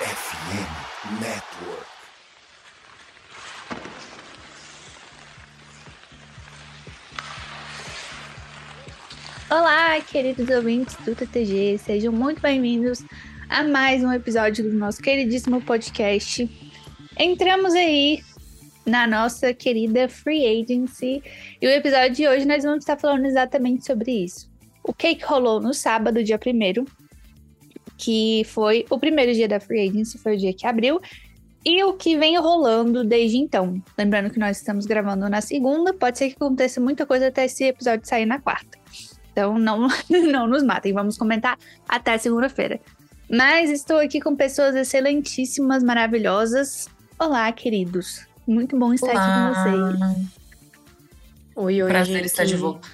FM Network. Olá, queridos ouvintes do TTG, sejam muito bem-vindos a mais um episódio do nosso queridíssimo podcast. Entramos aí na nossa querida Free Agency e o episódio de hoje nós vamos estar falando exatamente sobre isso. O que, que rolou no sábado, dia 1 que foi o primeiro dia da Free Agency, foi o dia que abriu, e o que vem rolando desde então. Lembrando que nós estamos gravando na segunda, pode ser que aconteça muita coisa até esse episódio sair na quarta. Então não, não nos matem, vamos comentar até segunda-feira. Mas estou aqui com pessoas excelentíssimas, maravilhosas. Olá, queridos. Muito bom estar Olá. aqui com vocês. Oi, oi, Prazer gente. estar de volta.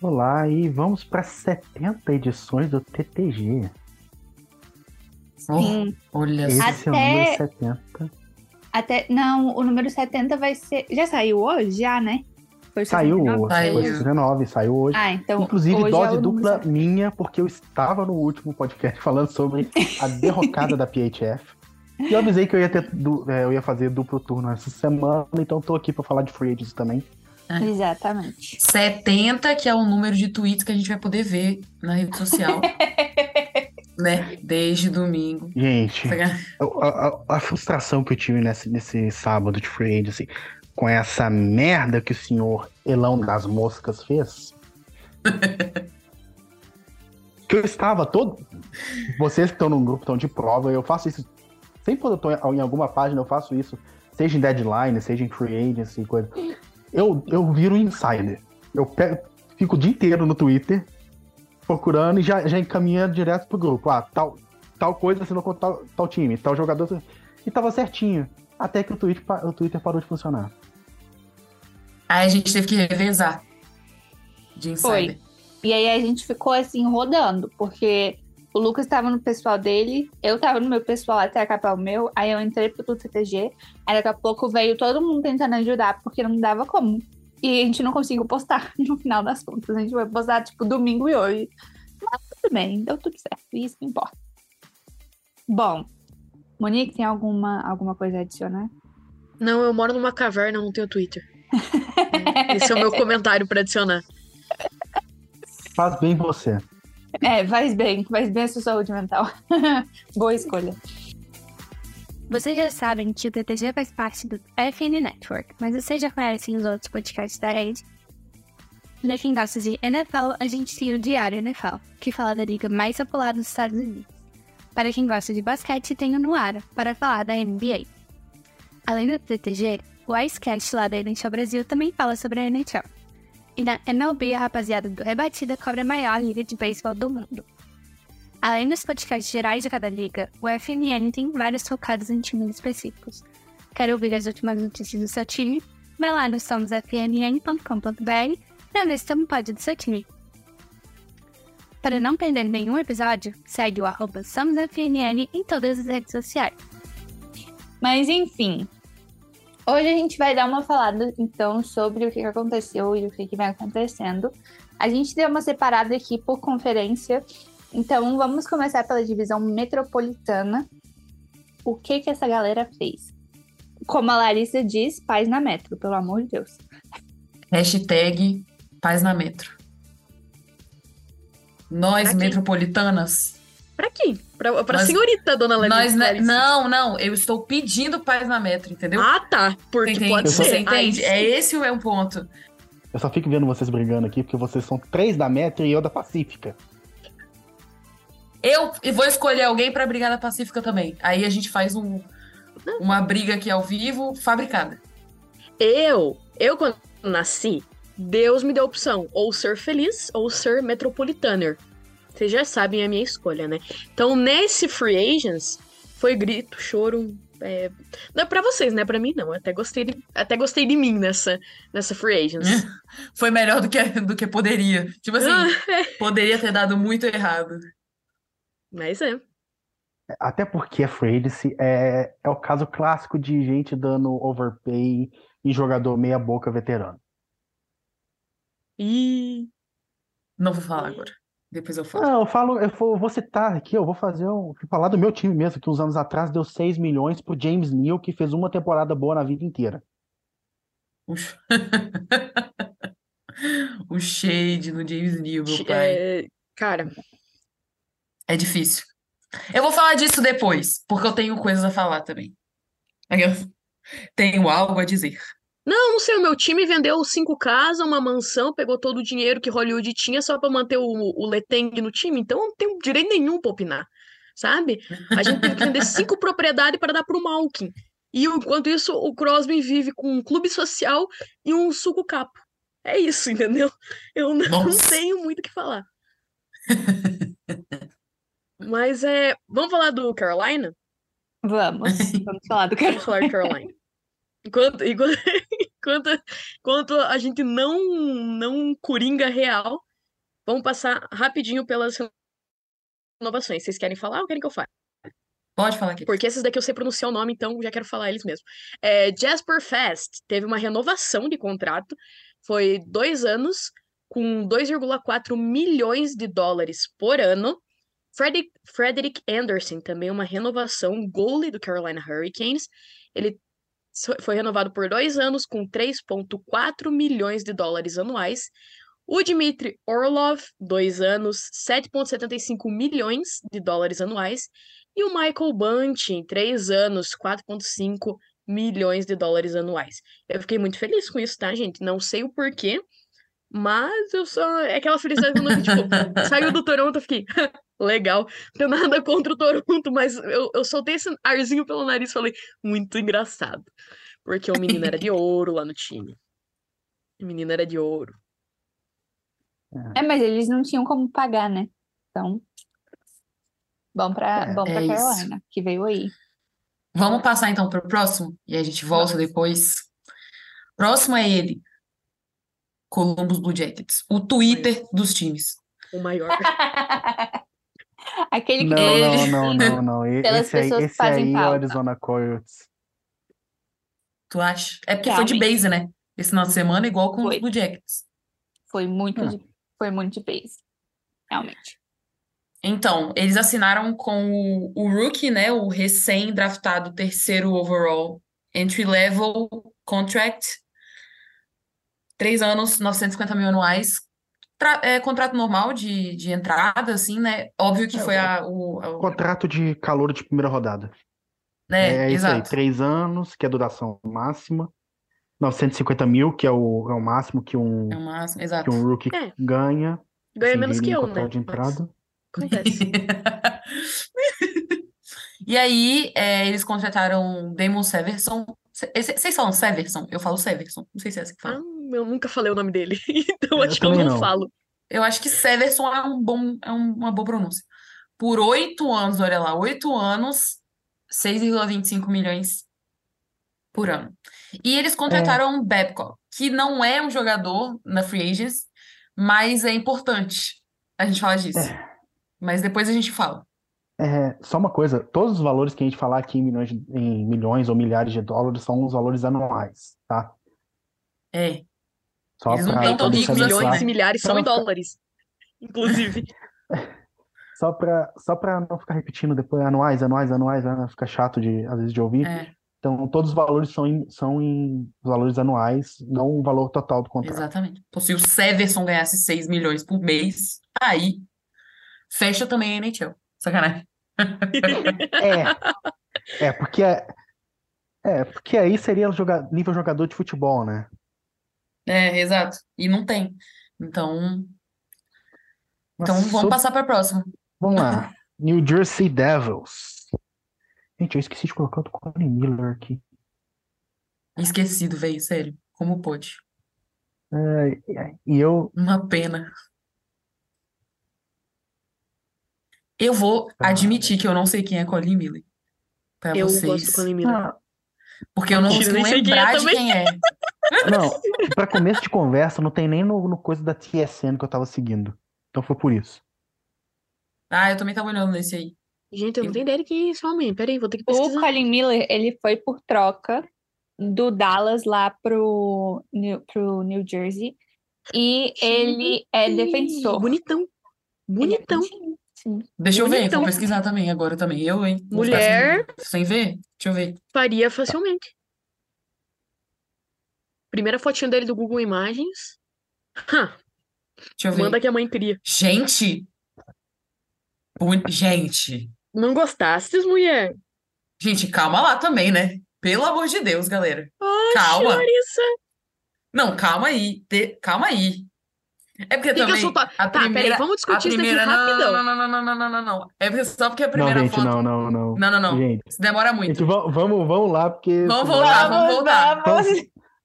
Olá, e vamos para 70 edições do TTG. Oh, Sim. olha Esse só. é o Até- número 70. Até. Não, o número 70 vai ser. Já saiu hoje? Já, né? Foi Saiu, 69? Saiu. foi 19, saiu hoje. Ah, então. Inclusive, hoje é dose número dupla 70. minha, porque eu estava no último podcast falando sobre a derrocada da PHF. E eu avisei que eu ia, ter, é, eu ia fazer duplo turno essa semana, então tô aqui para falar de Free Agents também. Exatamente. 70, que é o número de tweets que a gente vai poder ver na rede social. né? Desde domingo. Gente, a, a- a frustração que eu tive nesse, nesse sábado de Free Agency com essa merda que o senhor Elão das Moscas fez. que eu estava todo. Vocês que estão no grupo estão de prova, eu faço isso. Sempre quando eu tô em alguma página, eu faço isso. Seja em deadline, seja em free agency, coisa. Eu, eu viro insider. Eu pego, fico o dia inteiro no Twitter procurando e já, já encaminha direto pro grupo. Ah, tal, tal coisa assinou com tal, tal time, tal jogador. E tava certinho. Até que o Twitter, o Twitter parou de funcionar. Aí a gente teve que revezar de insider. Foi. E aí a gente ficou assim rodando, porque o Lucas estava no pessoal dele, eu tava no meu pessoal até acabar o meu, aí eu entrei pro TTG, aí daqui a pouco veio todo mundo tentando ajudar, porque não dava como. E a gente não conseguiu postar no final das contas. A gente vai postar tipo domingo e hoje. Mas tudo bem, deu tudo certo. Isso que importa. Bom, Monique, tem alguma, alguma coisa a adicionar? Não, eu moro numa caverna, eu não tenho Twitter. Esse é o meu comentário pra adicionar. Faz bem você. É, faz bem, faz bem a sua saúde mental. Boa escolha. Vocês já sabem que o TTG faz parte do FN Network, mas vocês já conhecem os outros podcasts da rede? Pra quem gosta de NFL, a gente tem o Diário NFL, que fala da liga mais popular dos Estados Unidos. Para quem gosta de basquete, tem o Nuara, para falar da NBA. Além do TTG, o Icecast lá da NHL Brasil também fala sobre a NHL. E na MLB, a rapaziada do Rebatida cobre a maior liga de beisebol do mundo. Além dos podcasts gerais de cada liga, o FNN tem vários focados em times específicos. Quer ouvir as últimas notícias do seu time? Vai lá no somosfnn.com.br para ver se pode do seu time. Para não perder nenhum episódio, segue o arroba em todas as redes sociais. Mas enfim, hoje a gente vai dar uma falada então sobre o que aconteceu e o que, que vem acontecendo. A gente deu uma separada aqui por conferência, então vamos começar pela divisão metropolitana. O que que essa galera fez? Como a Larissa diz, paz na metro, pelo amor de Deus. Hashtag paz na metro. Nós, Aqui. metropolitanas, Pra quê? Pra, pra Nós- senhorita, dona Larissa. nós, né, não, não, eu estou pedindo paz na metro, entendeu? Ah, tá. Porque Você entende? pode ser. Você entende? Ai, É esse o meu ponto. Eu só fico vendo vocês brigando aqui, porque vocês são três da Metro e eu da Pacífica. Eu vou escolher alguém pra brigar na Pacífica também. Aí a gente faz um, uma briga aqui ao vivo, fabricada. Eu, eu quando nasci, Deus me deu a opção, ou ser feliz ou ser metropolitaner. Vocês já sabem a minha escolha, né? Então, nesse Free Agents, foi grito, choro. É... Não é pra vocês, né? Pra mim, não. Eu até gostei de, até gostei de mim nessa, nessa Free Agents. Foi melhor do que, do que poderia. Tipo assim, Ah, poderia ter dado muito errado. Mas é. Até porque a Free Agency é, é o caso clássico de gente dando overpay em jogador meia boca veterano. E Não vou falar agora. Depois eu falo. Não, eu falo, eu vou, vou citar aqui, eu vou fazer um. falar do meu time mesmo, que uns anos atrás deu 6 milhões pro James Neal, que fez uma temporada boa na vida inteira. O sh- O shade no James Neal, meu pai. É, cara, É difícil. Eu vou falar disso depois, porque eu tenho coisas a falar também. Eu tenho algo a dizer. Não, não sei, o meu time vendeu cinco casas, uma mansão, pegou todo o dinheiro que Hollywood tinha só pra manter o, o Leteng no time, então eu não tenho direito nenhum pra opinar, sabe? A gente teve que vender cinco propriedades para dar pro Malkin. E enquanto isso, o Crosby vive com um clube social e um suco capo. É isso, entendeu? Eu não, tenho muito o que falar. Mas é. Vamos falar do Carolina? Vamos, vamos falar do Vamos falar de Carolina. Enquanto, enquanto, enquanto, enquanto a gente não, não coringa real, vamos passar rapidinho pelas renovações. Vocês querem falar ou querem que eu fale? Pode falar aqui. Porque esses daqui eu sei pronunciar o nome, então já quero falar eles mesmo. É, Jasper Fast teve uma renovação de contrato, foi dois anos, com 2,4 milhões de dólares por ano. Frederick, Frederick Anderson, também uma renovação, goalie do Carolina Hurricanes. Ele foi renovado por dois anos, com 3,4 milhões de dólares anuais. O Dmitry Orlov, dois anos, 7,75 milhões de dólares anuais. E o Michael Bunting, três anos, 4,5 milhões de dólares anuais. Eu fiquei muito feliz com isso, tá, gente? Não sei o porquê, mas eu só. É aquela felicidade eu, tipo, saiu do Toronto, eu fiquei. Legal, não tenho nada contra o Toronto, mas eu, eu soltei esse arzinho pelo nariz e falei, muito engraçado. Porque o menino era de ouro lá no time. O menino era de ouro. É, mas eles não tinham como pagar, né? Então, bom pra, É, bom pra é isso. Carolina, que veio aí. Vamos passar então para o próximo e a gente volta depois. Próximo é ele, Columbus Blue Jackets, o Twitter dos times. O maior. Aquele que Não, não, não, não, não. E- Pelas Esse aí, pessoas que esse fazem aí é o. Arizona Coyotes. Tu acha? É porque foi de Realmente. base, né? Esse final de semana, igual com os Foi. Blue Jackets. foi muito Ah. de, foi muito de base. Realmente. Então, eles assinaram com o, o rookie, né? O recém-draftado terceiro overall entry-level contract. Três anos, 950 mil anuais. Tra- é, contrato normal de, de entrada, assim, né? Óbvio que É, foi a, o, a- o- Contrato de calor de primeira rodada. né? É isso aí, Exato. três anos, que é a duração máxima. 950 mil, que é o, é o máximo que um, É o máximo, que exato. um rookie É. ganha. Ganha assim, menos que eu, contrato né? de Mas entrada. acontece. E aí, é, eles contrataram Damon Severson. Vocês falam Severson? Eu falo Severson. Não sei se é assim que Ah, fala. Eu nunca falei o nome dele, então Eu acho que eu não não. falo. Eu acho que Severson é um bom, é um- uma boa pronúncia. Por oito anos, olha lá, oito anos, 6,25 milhões por ano. E eles contrataram Babcock, que não é um jogador na Free Agents, mas é importante a gente falar disso. Mas depois a gente fala. É, só uma coisa, todos os valores que a gente falar aqui em milhões, de- em milhões ou milhares de dólares são os valores anuais, tá? É, Só Eles não assim, Milhões e milhares são Pra em dólares. Inclusive. Só para só para não ficar repetindo depois anuais, anuais, anuais, né? Fica chato de às vezes de ouvir. é, Então todos os valores são em, são em valores anuais, não o valor total do contrato. exatamente. Então, se o Severson ganhasse 6 milhões por mês, aí fecha também a NHL. Sacanagem. É, é porque é, é porque aí seria joga, nível jogador de futebol, né? É, exato. E não tem. Então, Mas então vamos so- passar para a próxima. Vamos lá. New Jersey Devils. Gente, eu esqueci de colocar o do Colin Miller aqui. Esquecido, velho, sério. Como pode? É, e eu. Uma pena. Eu vou Ah. admitir que eu não sei quem é Colin Miller. Para Eu vocês. gosto do Colin Miller. Ah, Porque eu não consigo nem sei quem é lembrar de também. quem é. não, pra começo de conversa, não tem nem no, no coisa da TSN que eu tava seguindo. Então foi por isso. Ah, eu também tava olhando nesse aí. Gente, eu não tenho ideia de quem é esse homem. Peraí, vou ter que O pesquisar. Colin Miller, ele foi por troca do Dallas lá pro New, pro New Jersey. E ele é defensor. Bonitão. Bonitão. Sim. Deixa eu ver, vou pesquisar também agora também. Eu, hein? Vou Mulher. Sem, sem ver? Deixa eu ver. Faria facilmente. Primeira fotinha dele do Google Imagens. Hã, Deixa eu ver. manda que a mãe cria. Gente! Gente! Não gostastes, mulher? Gente, calma lá também, né? Pelo amor de Deus, galera. Oxe, Calma. Larissa. Não, calma aí. Te- Calma aí. É porque Fica também solta- a Tá, peraí, primeira, vamos a discutir isso não, rapidão. não, não, não, não, não, não, não, não. É porque só porque a Não, primeira gente, foto. não, não, não. Não, não, não. Gente, Isso demora muito. gente, vamos, vamos, vamos lá, porque. Vamos voltar, vamos voltar. vamos.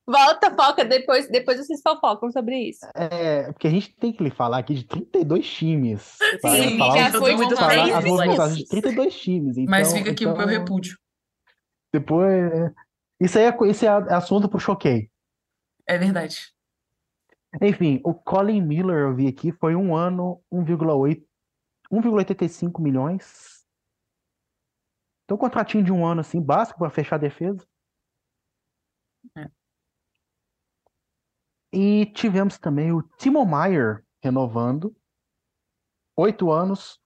Volta, foca, depois, depois vocês fofocam sobre isso. É, porque a gente tem que lhe falar aqui de 32 times. Sim, falar, já foi muito falar três as movimentações de vezes. 32 times. Mas então- fica aqui o meu então, repúdio. Depois. é, Isso aí é, isso é a- assunto pro choquei. É verdade. Enfim, o Colin Miller, eu vi aqui, foi um ano, 1,8 1,85 milhões. Então, um contratinho de um ano, assim, básico para fechar a defesa. É. E tivemos também o Timo Meyer renovando. Oito anos,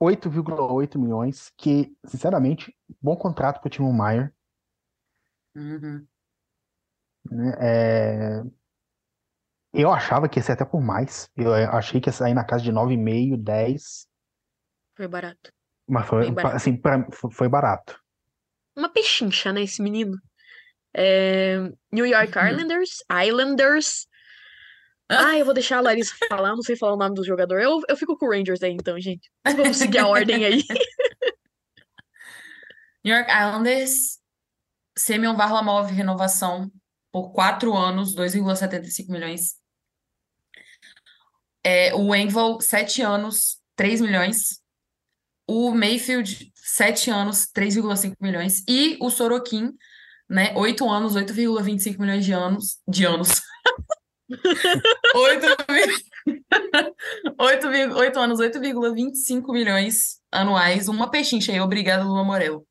8,8 milhões, que, sinceramente, bom contrato para o Timo Meyer. Uhum. né? É, Eu achava que ia ser até por mais. Eu eh, achei que ia sair na casa de 9,5, 10. Foi barato. Mas foi, Bem barato. assim, pra, foi foi barato. Uma pechincha, né, esse menino? É, New York Uhum. Islanders. Islanders. Ah, eu vou deixar a Larissa falar, não sei falar o nome do jogador. Eu, eu fico com o Rangers aí, então, gente. Vamos seguir a ordem aí. New York Islanders, Semyon Varlamov, renovação por quatro anos, 2,75 milhões. É, o Engvall, sete anos, 3 milhões. O Mayfield, sete anos, 3,5 milhões. E o Sorokin, né, oito anos, 8,25 milhões de anos. De anos. Oito vi- oito vi- oito anos, 8,25 milhões anuais. Uma pechincha aí. Obrigada, Lula Morel.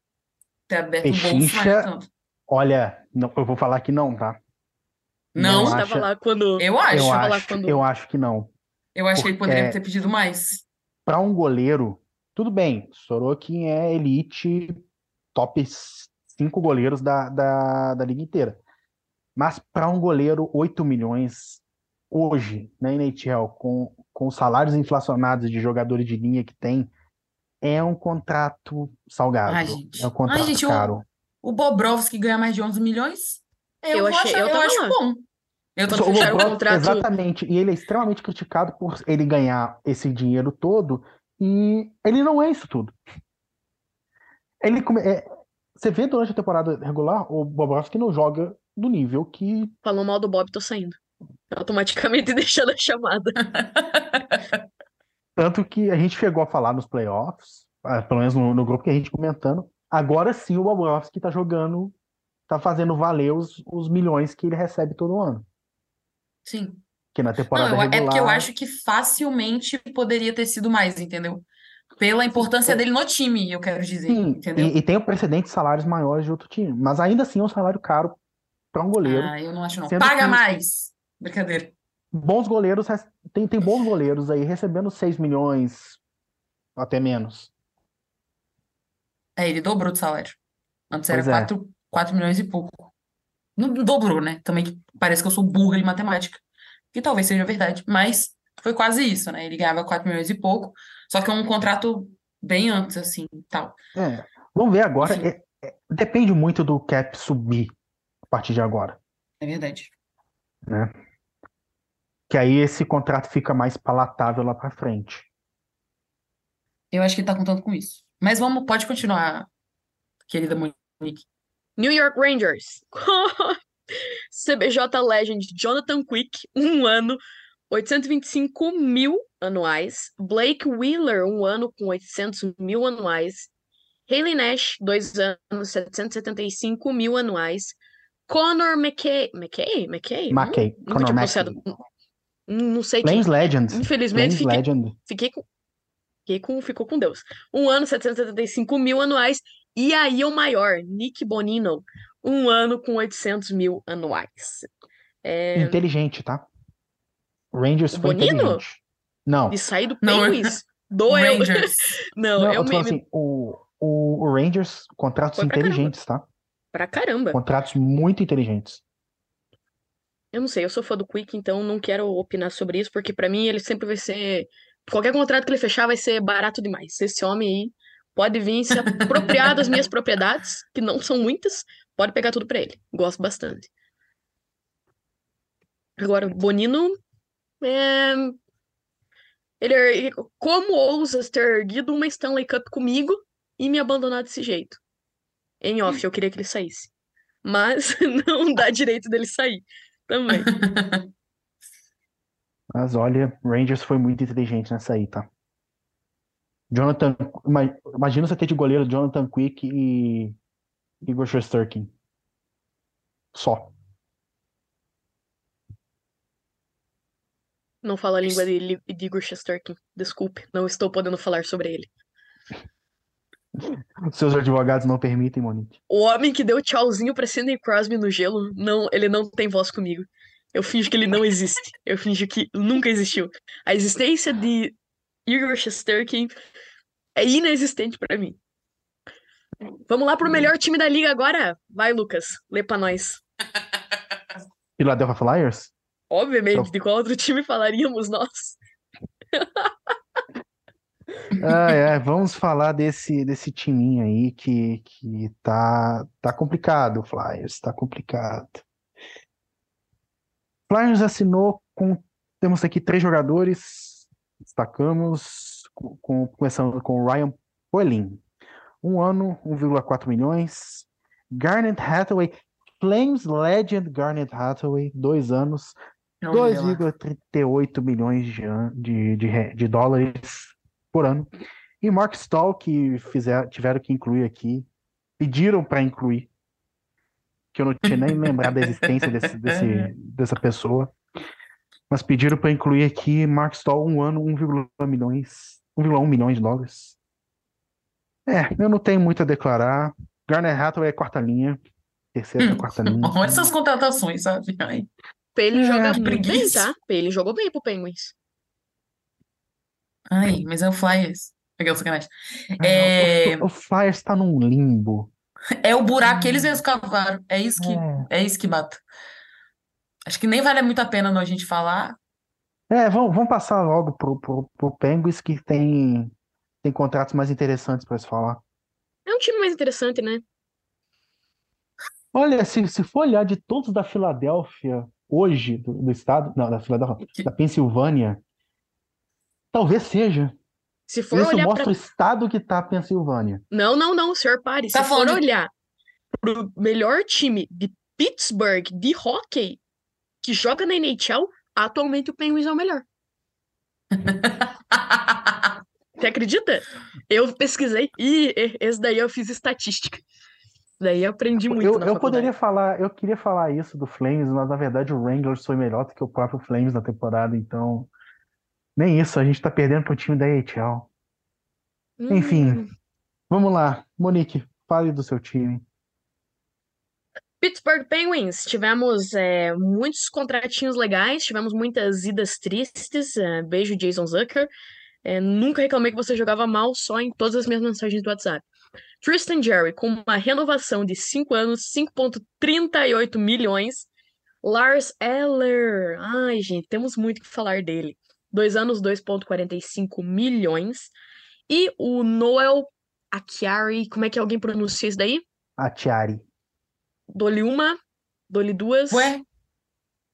Ter aberto bolso Pechincha? tanto. Olha, não, eu vou falar que não, tá? Não, Eu Estava acho- lá quando. eu acho. Eu tava lá acho, quando- eu acho que não. Eu acho que ele Porque- poderia ter pedido mais. Para um goleiro, tudo bem. Sorokin é elite, top 5 goleiros da, da, da liga inteira. Mas para um goleiro, 8 milhões hoje na NHL, com, com os salários inflacionados de jogadores de linha que tem, é um contrato salgado. Ai, gente. É um contrato Ai, gente, caro. O Bobrovski ganha mais de 11 milhões? Eu, Eu achei- achar- eu eu acho bom. Eu tô O contrato- Exatamente. E ele é extremamente criticado por ele ganhar esse dinheiro todo e ele não é isso tudo. Ele come- é, você vê durante a temporada regular, o Bobrovski não joga do nível que Falou mal do Bob, tô saindo. Automaticamente deixando a chamada. tanto que a gente chegou a falar nos playoffs, ah, pelo menos no, no grupo que a gente comentando. Agora sim o Bobrovski tá jogando, tá fazendo valer os, os milhões que ele recebe todo ano. Sim. Que na Não, temporada eu- é porque eu regular- acho que facilmente poderia ter sido mais, entendeu? Pela importância dele no time, eu quero dizer, Sim, entendeu? e, e tem o precedente de salários maiores de outro time, mas ainda assim é um salário caro para um goleiro. Ah, eu não acho não. Paga que- mais! Brincadeira. Bons goleiros, tem, tem bons goleiros aí recebendo 6 milhões, até menos. É, ele dobrou de salário. Antes era Pois é. 4, 4 milhões e pouco. Não dobrou, né? Também que parece que eu sou burra de matemática. Que talvez seja verdade, mas foi quase isso, né? Ele ganhava 4 milhões e pouco, só que é um contrato bem antes, assim, tal. É, vamos ver agora. É- é- depende muito do cap subir a partir de agora, É verdade. né? Que aí esse contrato fica mais palatável lá para frente. Eu acho que ele tá contando com isso. Mas vamos, pode continuar, querida Monique. New York Rangers. CBJ Legend Jonathan Quick, um ano, 825 mil anuais. Blake Wheeler, um ano com 800 mil anuais. Haley Nash, dois anos, 775 mil anuais. Connor McKay. McKay? McKay? McKay, Conor tinha McKay. Não sei quem. Flames Legend. Infelizmente, fiquei Legend. Fiquei com. Fiquei com. Ficou com Deus. Um ano, 775 mil anuais. E aí o maior, Nick Bonino. Um ano com 800 mil anuais. É, Inteligente, tá? Rangers O foi Bonino? inteligente. Não. de sair do Penguins. Doeu. Rangers. Não, Não, é eu assim, o, o, o Rangers, contratos Foi pra caramba. inteligentes, tá? pra caramba. Contratos muito inteligentes. Eu não sei, eu sou fã do Quick, então não quero opinar sobre isso, porque pra mim ele sempre vai ser. Qualquer contrato que ele fechar vai ser barato demais. Esse homem aí pode vir se apropriar das minhas propriedades, que não são muitas, pode pegar tudo pra ele. Gosto bastante. Agora, o Bonino. É... Ele, er- como ousas ter erguido uma Stanley Cup comigo e me abandonar desse jeito? Em off, eu queria que ele saísse. Mas não dá direito dele sair também. Mas olha, Rangers foi muito inteligente nessa aí, tá? Jonathan, ima- imagina você ter de goleiro Jonathan Quick e Igor Shesterkin. Só. Não falo a língua de, de Igor Shesterkin. Desculpe, não estou podendo falar sobre ele. Seus advogados não permitem, Monique. O homem que deu tchauzinho pra Sidney Crosby no gelo, não, ele não tem voz comigo. Eu finjo que ele não existe. Eu finjo que nunca existiu. A existência de Igor Shesterkin é inexistente pra mim. Vamos lá pro melhor time da liga agora? Vai, Lucas, lê pra nós. Philadelphia Flyers? Obviamente, de qual outro time falaríamos nós? Ah, é, vamos falar desse, desse timinho aí que, que tá, tá complicado, Flyers, tá complicado. Flyers assinou com. Temos aqui três jogadores, destacamos, com, com- começando com o Ryan Poelin. Um ano, 1,4 milhões. Garnet Hathaway, Flames Legend Garnet Hathaway, dois anos, Olha lá. 2,38 milhões de, de, de, de dólares por ano. E Mark Stahl, que fizer, tiveram que incluir aqui, pediram para incluir, que eu não tinha nem lembrado da existência desse, desse- dessa pessoa, mas pediram para incluir aqui Mark Stahl, um ano, 1,1 milhões, 1,1 milhões de dólares. É, eu não tenho muito a declarar. Garner Hathaway é quarta linha, terceira, quarta linha. Olha essas contratações, sabe? Ai. Ele É, joga muito bem, preguiça. tá? Ele jogou bem pro Penguins. Ai, mas é o Flyers. Aquela sacanagem. É, O, o Flyers está num limbo. é o buraco que eles mesmos cavaram. É isso que, É. é isso que mata. Acho que nem vale muito a pena não a gente falar. É, vamos, vamos passar logo pro, pro, pro Penguins que tem, tem contratos mais interessantes para se falar. É um time mais interessante, né? Olha, se, se for olhar de todos da Filadélfia hoje, do, do estado, não, da Filadélfia, da Pensilvânia, talvez seja. Se for Isso olhar mostra pra o estado que tá a Pensilvânia. Não, não, não, senhor pare. Tá Se for falando- olhar pro melhor time de Pittsburgh de hockey que joga na NHL, atualmente o Penguins é o melhor. Você acredita? Eu pesquisei e esse daí eu fiz estatística. Daí eu aprendi muito Eu, na eu faculdade. poderia falar, eu queria falar isso do Flames, mas na verdade o Wranglers foi melhor do que o próprio Flames na temporada, então nem isso, a gente tá perdendo pro time da AHL. Enfim. Hum, Vamos lá, Monique, fale do seu time. Pittsburgh Penguins, tivemos é, muitos contratinhos legais, tivemos muitas idas tristes. é, beijo, Jason Zucker. É, nunca reclamei que você jogava mal, só em todas as minhas mensagens do WhatsApp. Tristan Jerry, com uma renovação de 5 anos, 5,38 milhões. Lars Eller, ai gente, temos muito que falar dele. 2 anos, 2,45 milhões. E o Noel Acciari, como é que alguém pronuncia isso daí? A Tiari. Dou-lhe uma, dou-lhe duas. Ué,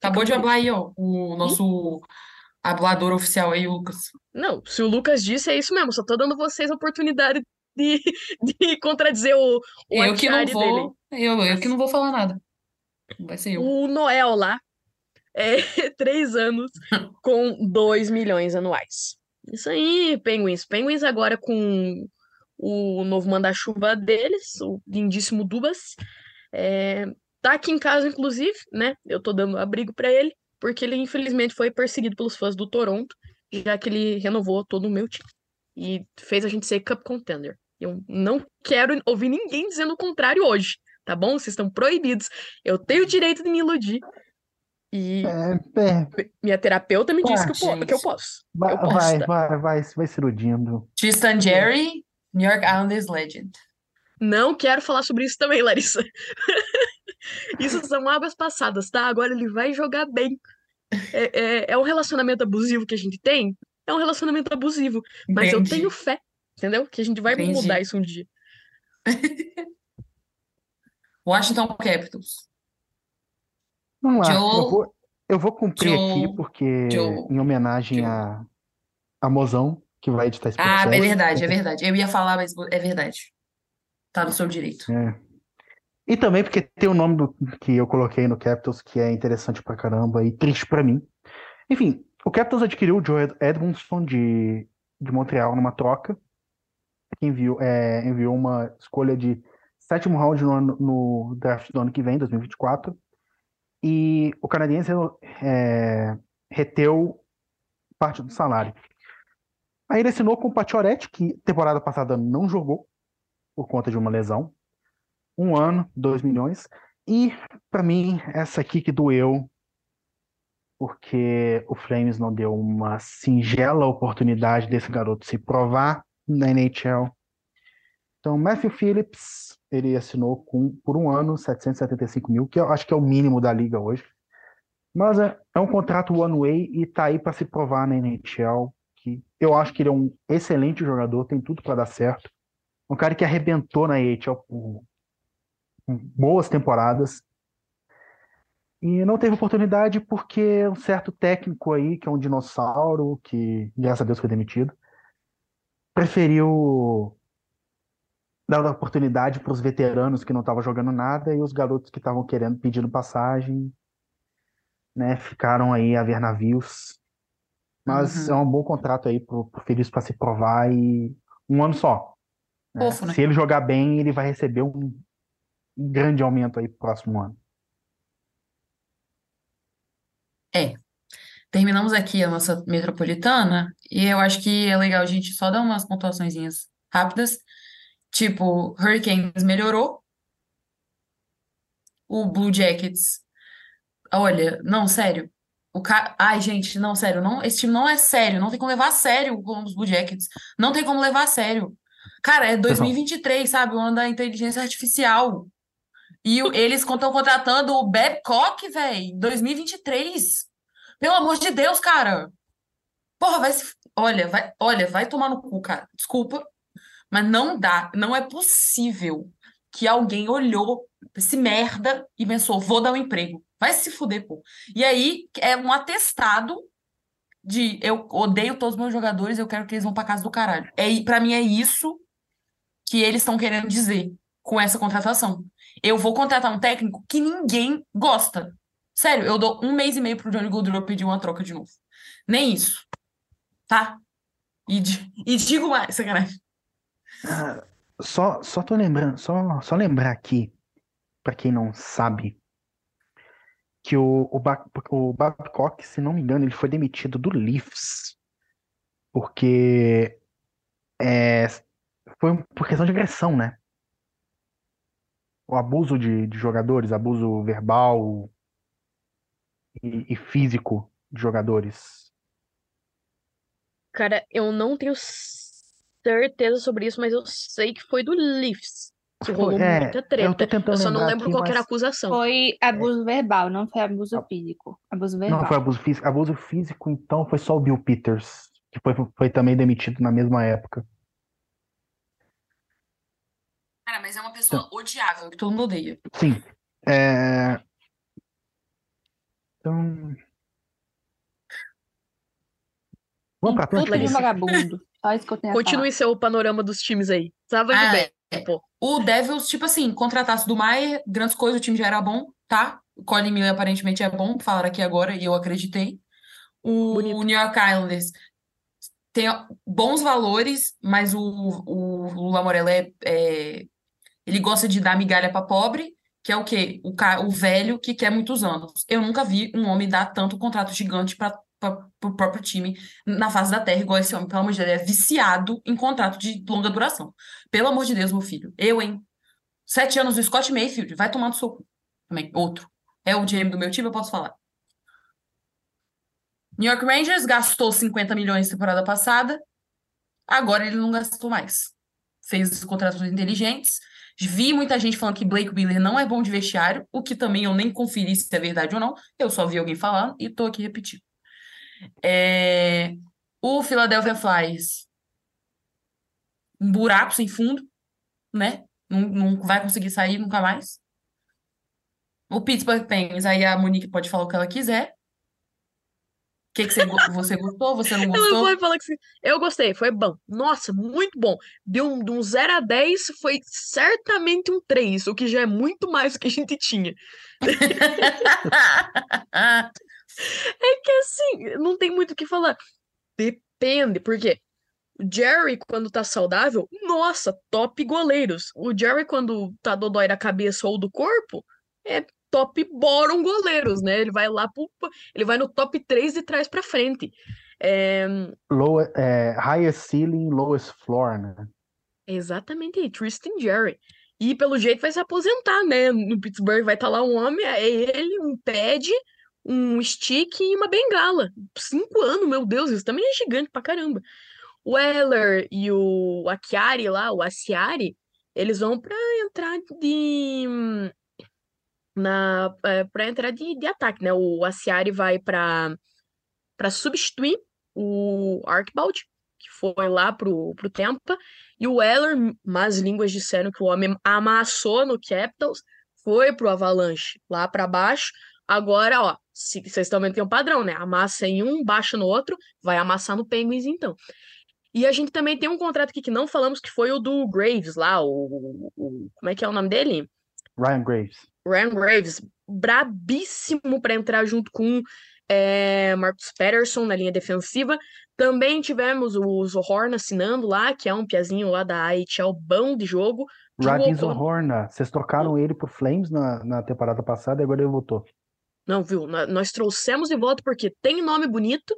acabou de falar aí, ó, o nosso hablador oficial aí, o Lucas. Não, se o Lucas disse, é isso mesmo. Só tô dando vocês a oportunidade de, de contradizer o, o Eu que não Acciari dele. vou, eu, eu que não vou falar nada. Vai ser eu. O Noel lá é três anos com 2 milhões anuais. Isso aí, Penguins. Penguins agora com o novo manda-chuva deles, o lindíssimo Dubas. É, tá aqui em casa, inclusive, né? Eu tô dando abrigo pra ele, porque ele infelizmente foi perseguido pelos fãs do Toronto, já que ele renovou todo o meu time. E fez a gente ser Cup Contender. Eu não quero ouvir ninguém dizendo o contrário hoje, tá bom? Vocês estão proibidos. Eu tenho o direito de me iludir. E É, é, minha terapeuta me disse Ah, que, eu, que eu posso. vai, Eu posso, vai, tá? vai, vai, vai se iludindo. Tristan Jerry, New York Islanders Legend. Não quero falar sobre isso também, Larissa. Isso são águas passadas, tá? Agora ele vai jogar bem. É, é, é um relacionamento abusivo que a gente tem? É um relacionamento abusivo. Mas eu Entendi. tenho fé, entendeu? Que a gente vai Entendi. mudar isso um dia. Washington Capitals. Vamos lá, Joel- eu vou, eu vou cumprir aqui Joel- porque Joel- em homenagem Joel. a, a Mozão, que vai editar esse Ah, podcast. é verdade, é verdade. Eu ia falar, mas é verdade. Tá no seu direito. É. E também porque tem o nome do, que eu coloquei no Capitals, que é interessante pra caramba e triste pra mim. Enfim, o Capitals adquiriu o Joe Ed- Edmondson de, de Montreal numa troca, que enviou, é, enviou uma escolha de sétimo round no, no draft do ano que vem, 2024. E o canadense é, reteu parte do salário. Aí ele assinou com o Pacioretty, que temporada passada não jogou por conta de uma lesão. Um ano, dois milhões. E, pra mim, essa aqui que doeu, porque o Flames não deu uma singela oportunidade desse garoto se provar na NHL. Então, Matthew Phillips, ele assinou com, por um ano, 775 mil, que eu acho que é o mínimo da liga hoje. Mas é, é um contrato one-way e tá aí para se provar na NHL. Que eu acho que ele é um excelente jogador, tem tudo para dar certo. Um cara que arrebentou na AHL por boas temporadas. E não teve oportunidade porque um certo técnico aí, que é um dinossauro, que graças a Deus foi demitido, preferiu dar a oportunidade para os veteranos que não estavam jogando nada e os garotos que estavam querendo, pedindo passagem, né, ficaram aí a ver navios. Mas Uhum. é um bom contrato aí pro, pro Feliz para se provar e um ano só. Fofo, né? Se ele jogar bem, ele vai receber um um grande aumento aí pro próximo ano. Terminamos aqui a nossa metropolitana e eu acho que é legal a gente só dar umas pontuaçõezinhas rápidas. Tipo, Hurricanes melhorou. O Blue Jackets, olha, não, sério. O ca... Ai, gente, não, sério, não, esse time não é sério, não tem como levar a sério o Columbus Blue Jackets. Não tem como levar a sério. Cara, é 2023, sabe? O ano da inteligência artificial. E eles estão contratando o Babcock, velho, 2023. Pelo amor de Deus, cara. Porra, vai se. Olha, vai, olha, vai tomar no cu, cara. Desculpa, mas não dá. Não é possível que alguém olhou esse merda e pensou, vou dar um emprego. Vai se fuder, pô. E aí é um atestado de eu odeio todos os meus jogadores, eu quero que eles vão pra casa do caralho. É, pra mim é isso que eles estão querendo dizer com essa contratação. Eu vou contratar um técnico que ninguém gosta. Sério, eu dou um mês e meio pro Johnny Gaudreau pedir uma troca de novo. Nem isso. Tá? E, e digo mais, sacanagem. Só, só tô lembrando, só, só lembrar aqui, pra quem não sabe, que o, o, Ba- o Babcock, se não me engano, ele foi demitido do Leafs, porque é, foi por questão de agressão, né? O abuso de, de jogadores, abuso verbal e, e físico de jogadores. Cara, eu não tenho certeza sobre isso, mas eu sei que foi do Leafs que rolou É, muita eu tô treta. tentando Eu só não lembro aqui, qual que era a acusação. Foi abuso verbal, não foi abuso físico. Abuso verbal. Não foi abuso físico. Abuso físico, então, foi só o Bill Peters, que foi, foi também demitido na mesma época. Cara, mas é uma pessoa odiável, que todo mundo odeia. Sim. É... Então. Vamos pra frente, Puta de vagabundo. Só isso que eu tenho Continue seu panorama dos times aí. Tava de Ah, bem, é. pô. O Devils, tipo assim, contratasse do Maier, grandes coisas, o time já era bom, tá? O Colin Miller aparentemente é bom, falaram aqui agora, e eu acreditei. O Bonito. New York Islanders tem bons valores, mas o, o Lula Morella é, é- ele gosta de dar migalha pra pobre, que é o quê? O, ca- o velho que quer muitos anos. Eu nunca vi um homem dar tanto contrato gigante para o próprio time na face da terra, igual esse homem. Pelo amor de Deus, ele é viciado em contrato de longa duração. Pelo amor de Deus, meu filho. Eu, hein? Sete anos do Scott Mayfield, vai tomar no seu cu. Também, outro. É o GM do meu time, eu posso falar. New York Rangers gastou 50 milhões na temporada passada, agora ele não gastou mais. Fez contratações inteligentes. Vi muita gente falando que Blake Wheeler não é bom de vestiário, o que também eu nem conferi se é verdade ou não. Eu só vi alguém falando e tô aqui repetindo. É, O Philadelphia Flyers, um buraco sem fundo, né? Não, não vai conseguir sair nunca mais. O Pittsburgh Penguins, aí a Monique pode falar o que ela quiser. O que que você, você gostou? Você não gostou? foi falar que. Eu gostei, foi bom. Nossa, muito bom. De um, de um 0 a 10 foi certamente um 3, o que já é muito mais do que a gente tinha. É que assim, não tem muito o que falar. Depende, porque o Jerry, quando tá saudável, nossa, top goleiros. O Jerry, quando tá dodói da cabeça ou do corpo, é top bottom goleiros, né? Ele vai lá pro, ele vai no top 3 de trás pra frente. É, Low, é, highest ceiling, lowest floor, né? exatamente aí, Tristan Jerry. E pelo jeito vai se aposentar, né? No Pittsburgh vai estar lá um homem, é ele, um pad, um stick e uma bengala. Cinco anos, meu Deus, isso também é gigante pra caramba. O Eller e o Akiari lá, o Asiari, eles vão pra entrar de na para entrar de, de ataque, né? O Asiari vai pra para substituir o Archibald, que foi lá pro, pro Tampa, e o Eller, más línguas disseram que o homem amassou no Capitals, foi pro Avalanche lá pra baixo. Agora, ó, se vocês também têm um padrão, né? Amassa em um, baixa no outro, vai amassar no Penguins então. E a gente também tem um contrato aqui que não falamos, que foi o do Graves lá, o, o- como é que é o nome dele? Ryan Graves. Ryan Graves, brabíssimo para entrar junto com é, Marcus Patterson na linha defensiva. Também tivemos o Zohorn assinando lá, que é um piazinho lá da AHL bom de jogo. Radim Jogo- Zohorna. Vocês trocaram ele pro Flames na, na temporada passada e agora ele voltou. Não, viu? Nó- Nós trouxemos de volta porque tem nome bonito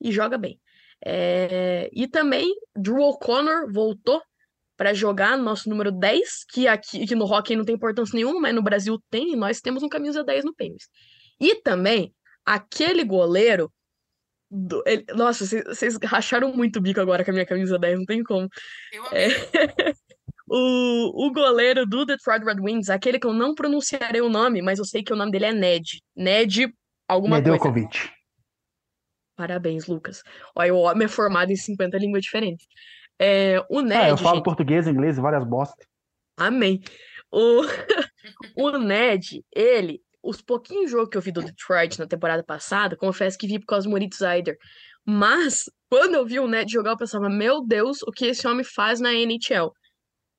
e joga bem. É, E também Drew O'Connor voltou para jogar nosso número 10, que aqui que no hockey não tem importância nenhuma, mas no Brasil tem, e nós temos um camisa 10 no Penguins. E também aquele goleiro. do- ele- Nossa, vocês- racharam muito o bico agora com a minha camisa 10, não tem como. Eu É, o, o goleiro do Detroit Red Wings, aquele que eu não pronunciarei o nome, mas eu sei que o nome dele é Ned. Ned, alguma coisa. Nedeljkovic. Parabéns, Lucas. Olha, o homem é formado em 50 línguas diferentes. É, o Ah, Ned, eu falo gente, português, inglês e várias bostas. amém. O, o Ned, ele, os pouquinhos jogos que eu vi do Detroit na temporada passada, confesso que vi por causa do Moritz Seider. Mas, quando eu vi o Ned jogar, eu pensava, meu Deus, o que esse homem faz na NHL?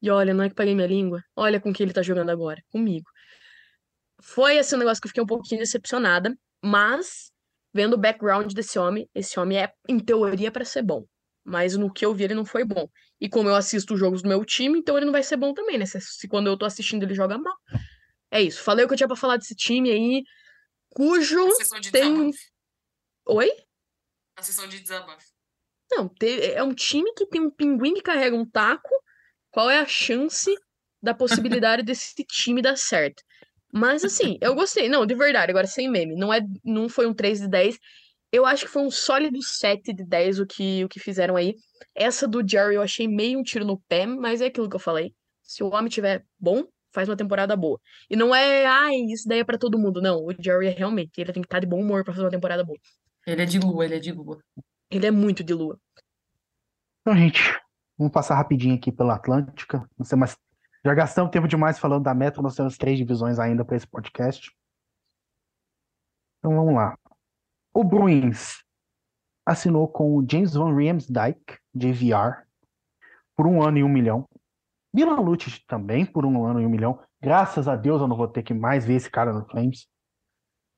E olha, não é que paguei minha língua. Olha com que ele tá jogando agora, comigo. Foi esse negócio que eu fiquei um pouquinho decepcionada, mas vendo o background desse homem, esse homem é, em teoria, pra ser bom. Mas no que eu vi, ele não foi bom. E como eu assisto os jogos do meu time, então ele não vai ser bom também, né? Se, se quando eu tô assistindo ele joga mal. É isso. Falei o que eu tinha pra falar desse time aí, cujo A sessão de tem. desabafo. Oi? A sessão de desabafo. Não, é um time que tem um pinguim que carrega um taco. Qual é a chance da possibilidade desse time dar certo? Mas assim, eu gostei. Não, de verdade, agora sem meme. Não, é, não foi um 3 de 10. Eu acho que foi um sólido 7 de 10 o que, o que fizeram aí. Essa do Jerry eu achei meio um tiro no pé, mas é aquilo que eu falei. Se o homem tiver bom, faz uma temporada boa. E não é, ai, isso daí é pra todo mundo. Não, o Jerry é realmente, ele tem que estar de bom humor pra fazer uma temporada boa. Ele é de lua, ele é de lua. Ele é muito de lua. Então, gente, vamos passar rapidinho aqui pela Atlântica. Não sei, mas já gastamos tempo demais falando da Metro, nós temos três divisões ainda para esse podcast. Então vamos lá. O Bruins assinou com o James Van Riemsdyk, JVR, por um ano e um milhão. Milan Lucic também por um ano e um milhão. Graças a Deus eu não vou ter que mais ver esse cara no Flames.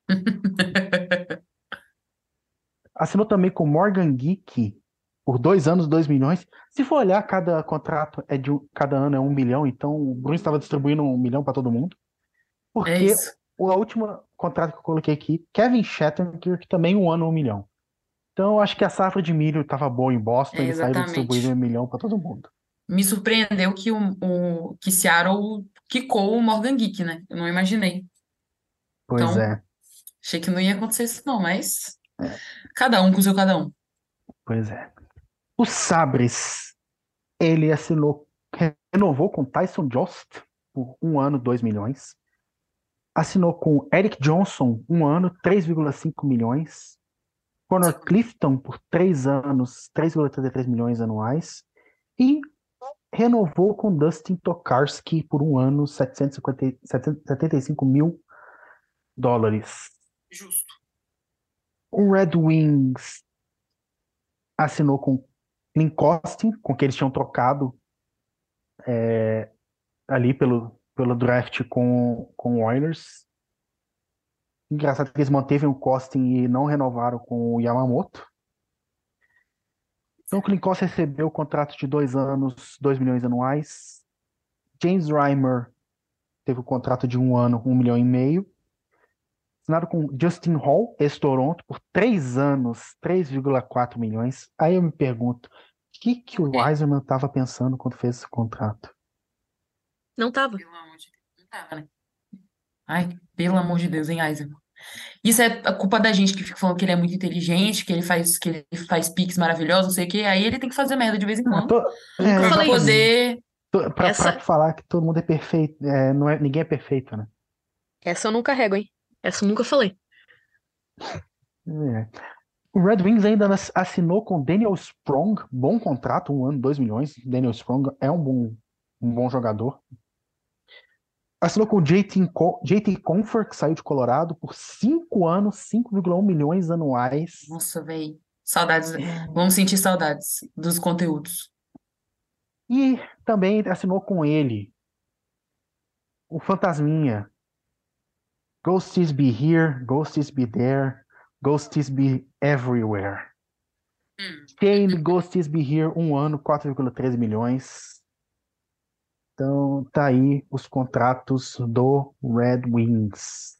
Assinou também com Morgan Geek por dois anos, dois milhões. Se for olhar, cada contrato é de cada ano é um milhão, então o Bruins estava distribuindo um milhão para todo mundo. Porque É isso. o a última contrato que eu coloquei aqui, Kevin Shattenkirk, que também um ano, um milhão. Então eu acho que a safra de milho estava boa em Boston, É, saíram exatamente. distribuindo um milhão para todo mundo. Me surpreendeu que o, o que Seattle quicou o Morgan Geek, né? Eu não imaginei. Pois Então- é. Achei que não ia acontecer isso, não, mas Cada um com o seu cada um. Pois é. O Sabres, ele assinou, renovou com Tyson Jost por um ano, 2 milhões. Assinou com Eric Johnson, um ano, 3,5 milhões. Connor Clifton por três anos, 3,33 milhões anuais. E renovou com Dustin Tokarski por um ano, 750, 775 mil dólares. Justo. O Red Wings assinou com Clint Costin, com que eles tinham trocado é, ali pelo, pelo draft com, com o Oilers. Engraçado que eles manteve o Costin e não renovaram com o Yamamoto. Então Clint Costin recebeu o contrato de dois anos, 2 milhões anuais. James Reimer teve o contrato de um ano, um milhão e meio. Assinado com Justin Hall, ex-Toronto, por três anos, 3,4 milhões. Aí eu me pergunto, o que, que o Wiseman estava pensando quando fez esse contrato? Não tava. Pelo amor de Deus. Não tava, né? Ai, pelo amor de Deus, hein, Eisenman? Isso é a culpa da gente que fica falando que ele é muito inteligente, que ele faz, que ele faz piques maravilhosos, não sei o quê. Aí ele tem que fazer merda de vez em quando. tô- Nunca é, Pra falei isso. poder. tô- pra, Essa- pra falar que todo mundo é perfeito, é, não é, ninguém é perfeito, né? Essa eu não carrego, hein? Essa eu nunca falei. É. O Red Wings ainda assinou com Daniel Sprong, bom contrato, um ano, 2 milhões. Daniel Sprong é um bom, um bom jogador. Assinou com o JT, Co- JT Confer, que saiu de Colorado, por 5 anos, 5,1 milhões anuais. Nossa, velho. Saudades. Vamos sentir saudades dos conteúdos. E também assinou com ele o Fantasminha. Ghosties be here, ghosties be there, ghosties be everywhere. Hum. Shane Ghosties be here, um ano, 4,13 milhões. Então, tá aí os contratos do Red Wings.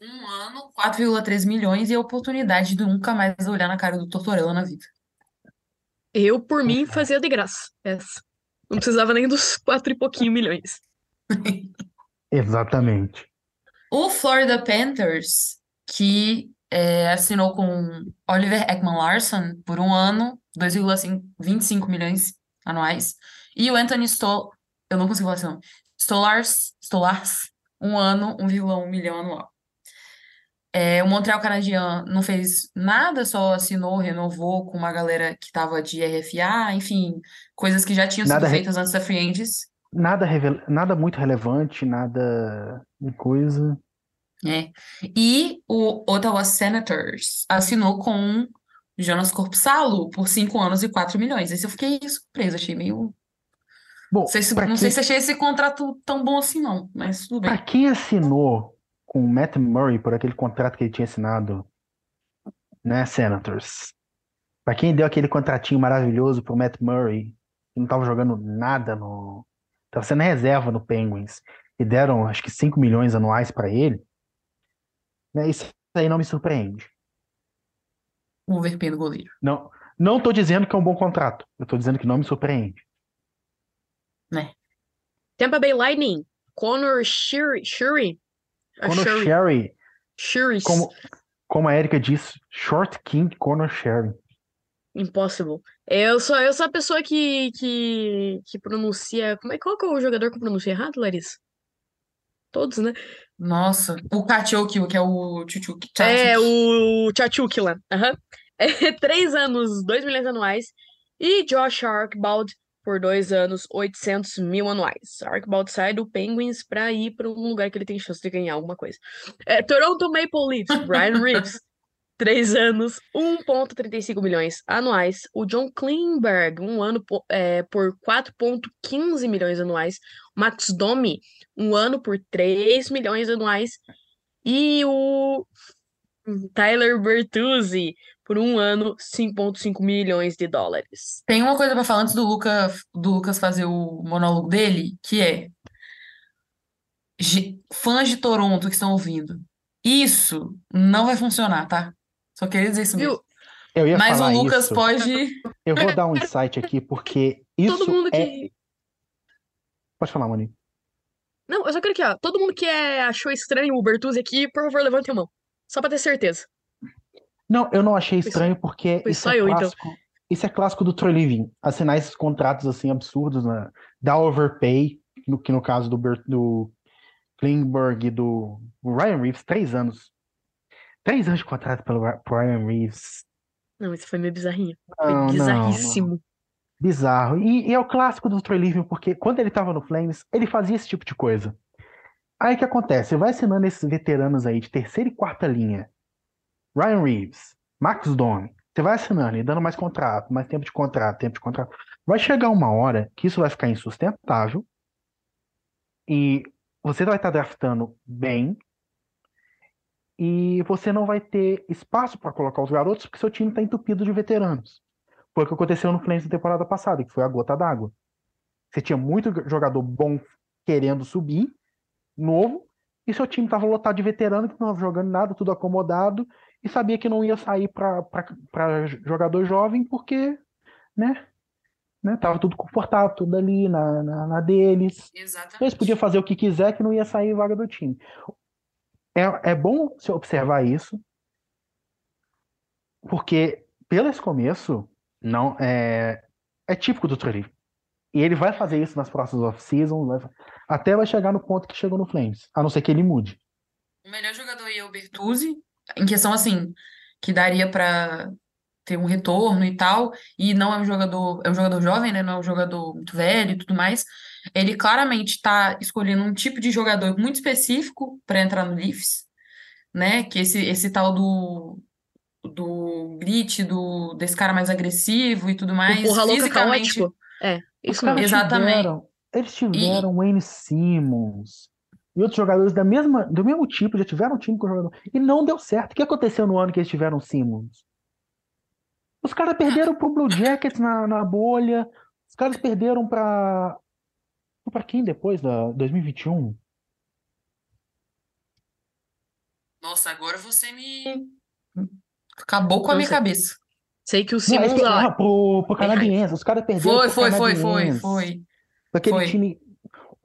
Um ano, 4,3 milhões e a oportunidade de nunca mais olhar na cara do Tortorella na vida. Eu, por mim, fazia de graça. Essa. Não precisava nem dos quatro e pouquinho milhões. Exatamente. O Florida Panthers, que é, assinou com Oliver Ekman Larsson por um ano, 2,25 milhões anuais, e o Anthony Stoll, eu não consigo falar esse nome, Stolars, Stolars, um ano, 1,1 milhão anual. É, o Montreal Canadien não fez nada, só assinou, renovou com uma galera que estava de RFA, enfim, coisas que já tinham sido Nada re- feitas antes da Free Agents. Nada, nada muito relevante, nada de coisa. É. E o Ottawa Senators assinou com Jonas Corpsalo por 5 anos e 4 milhões. Esse eu fiquei surpresa, achei meio. Bom, Não sei se, pra não sei quem- se achei esse contrato tão bom assim, não, mas tudo Pra bem. quem assinou com o Matt Murray por aquele contrato que ele tinha assinado, né, Senators? Pra quem deu aquele contratinho maravilhoso pro Matt Murray, que não tava jogando nada no. Tava sendo reserva no Penguins, e deram acho que 5 milhões anuais pra ele, né? Isso aí não me surpreende. O overpay do goleiro. Não, não tô dizendo que é um bom contrato, eu tô dizendo que não me surpreende. Tampa Bay Lightning, Connor a Conor Shuri, Sherry, Shuris, como, como a Erika disse, Short King Conor Sherry. Impossible. Eu sou, eu sou a pessoa que, que, que pronuncia. Como é, qual que é o jogador que pronuncia errado, Larissa? Todos, né? Nossa, o Kachuk, que é o Tchutchuk. É o Tchachuk lá. Aham. É, três anos, 2 milhões anuais. E Josh Archibald por dois anos, 800 mil anuais. Archibald sai do Penguins pra ir pra um lugar que ele tem chance de ganhar alguma coisa. É, Toronto Maple Leafs, Brian Reeves. Três anos, 1,35 milhões anuais. O John Klingberg, um ano po- é, por 4,15 milhões anuais. Max Domi, um ano por 3 milhões anuais. E o Tyler Bertuzzi, por um ano, 5,5 milhões de dólares. Tem uma coisa pra falar antes do, Luca, do Lucas fazer o monólogo dele, que é fãs de Toronto que estão ouvindo. Isso não vai funcionar, tá? Só queria dizer isso mesmo. Eu ia Mas o falar Lucas isso. pode. Eu vou dar um insight aqui, porque isso Todo mundo é. que. Pode falar, Moni. Não, eu só quero que, ó, todo mundo que é, achou estranho o Bertuzzi aqui, por favor, levante a mão. Só pra ter certeza. Não, eu não achei Foi estranho porque foi isso só é eu, então. clássico. Isso é clássico do Troy Living, assinar esses contratos assim absurdos, né? Dar overpay, no, que no caso do, do Klingberg e do Ryan Reeves, três anos. Três anos de contrato pelo Ryan Reeves. Não, isso foi meio bizarrinho. Foi Não, não, não. bizarríssimo. Bizarro. E, e é o clássico do Troy Living, porque quando ele tava no Flames, ele fazia esse tipo de coisa. Aí o que acontece? Você vai assinando esses veteranos aí de terceira e quarta linha. Ryan Reeves, Max Domi. Você vai assinando e dando mais contrato, mais tempo de contrato, tempo de contrato. Vai chegar uma hora que isso vai ficar insustentável e você vai estar draftando bem e você não vai ter espaço para colocar os garotos porque seu time está entupido de veteranos. Foi o que aconteceu no Flames na temporada passada, que foi a gota d'água. Você tinha muito jogador bom querendo subir, novo, e seu time estava lotado de veterano que não estava jogando nada, tudo acomodado, e sabia que não ia sair para jogador jovem porque, né, né, tava tudo confortável, tudo ali na, na, na deles. Eles Exatamente. podiam fazer o que quiser que não ia sair vaga do time. É, é bom você observar isso, porque pelo esse começo, não é, é típico do Trey. E ele vai fazer isso nas próximas off-seasons, até vai chegar no ponto que chegou no Flames, a não ser que ele mude. O melhor jogador aí é o Bertuzzi, em questão assim, que daria pra ter um retorno e tal, e não é um jogador, é um jogador jovem, né? Não é um jogador muito velho e tudo mais. Ele claramente tá escolhendo um tipo de jogador muito específico para entrar no Leafs, né? Que esse esse tal do do grit, do desse cara mais agressivo e tudo O mais, porra louca fisicamente. caótico. É, Os isso caras mesmo. Exatamente. tiveram, eles tiveram Wayne Simmons e outros jogadores da mesma, do mesmo tipo, já tiveram um time com jogador, e não deu certo. O que aconteceu no ano que eles tiveram Simmons? Os caras perderam pro Blue Jackets na, na bolha, os caras perderam pra. pra quem depois da 2021? Nossa, agora você me acabou com a Não minha cabeça. Sei que o Não, Simmons eles per- lá. pro, pro Canadiense. Os caras perderam Foi, pro foi, foi, foi, foi. Aquele Foi. time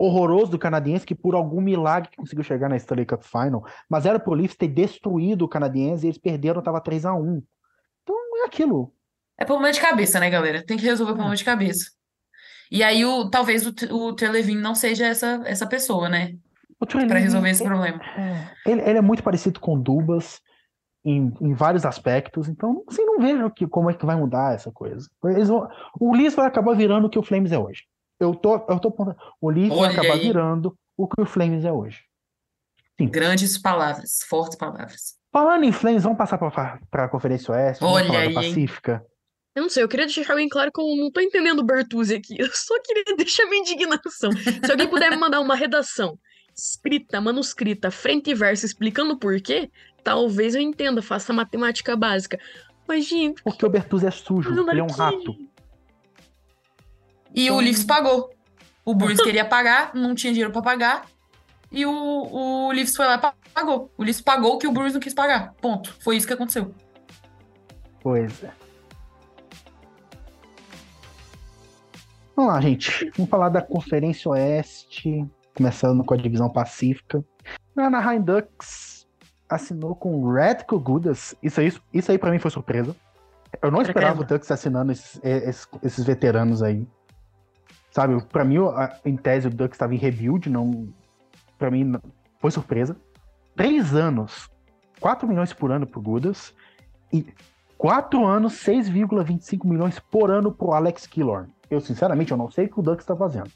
horroroso do Canadiense que por algum milagre conseguiu chegar na Stanley Cup Final, mas era pro Leafs ter destruído o Canadiense e eles perderam, tava 3 a 1 Então é aquilo. É problema de cabeça, né, galera? Tem que resolver o problema de cabeça. E aí, o, talvez o, o Trelevin não seja essa, essa pessoa, né? Living, resolver esse é- problema. é, ele, ele é muito parecido com o Dubas em, em vários aspectos, então assim, não vejo que, como é que vai mudar essa coisa. Vão- o Leafs vai acabar virando o que o Flames é hoje. Eu tô, eu tô apontando- O Leafs vai acabar aí. virando o que o Flames é hoje. Grandes palavras, fortes palavras. Falando em Flames, vamos passar para a Conferência Oeste, vamos Olha falar da aí, hein? Pacífica. Eu não sei, eu queria deixar bem claro que eu não tô entendendo o Bertuzzi aqui. Eu só queria deixar minha indignação. Se alguém puder me mandar uma redação escrita, manuscrita, frente e verso, explicando por quê, talvez eu entenda, faça matemática básica. Mas, gente, Porque o Bertuzzi é sujo, ele é um aqui? rato. E o Então- Leafs pagou. O Bruins queria pagar, não tinha dinheiro pra pagar. E o, o Leafs foi lá e pa- pagou. O Leafs pagou o que o Bruins não quis pagar. Ponto. Foi isso que aconteceu. Pois é. Vamos lá, gente. Vamos falar da Conferência Oeste, começando com a divisão Pacífica. A Anaheim Ducks assinou com o Radko Gudas. Isso aí, isso aí para mim foi surpresa. Eu não esperava o Ducks assinando esses, esses, esses veteranos aí. Sabe, pra mim, em tese, o Ducks estava em rebuild, não. Pra mim, foi surpresa. Três anos, 4 milhões por ano pro Gudas. E quatro anos, 6,25 milhões por ano pro Alex Killorn. Eu, sinceramente, eu não sei o que o Ducks tá fazendo.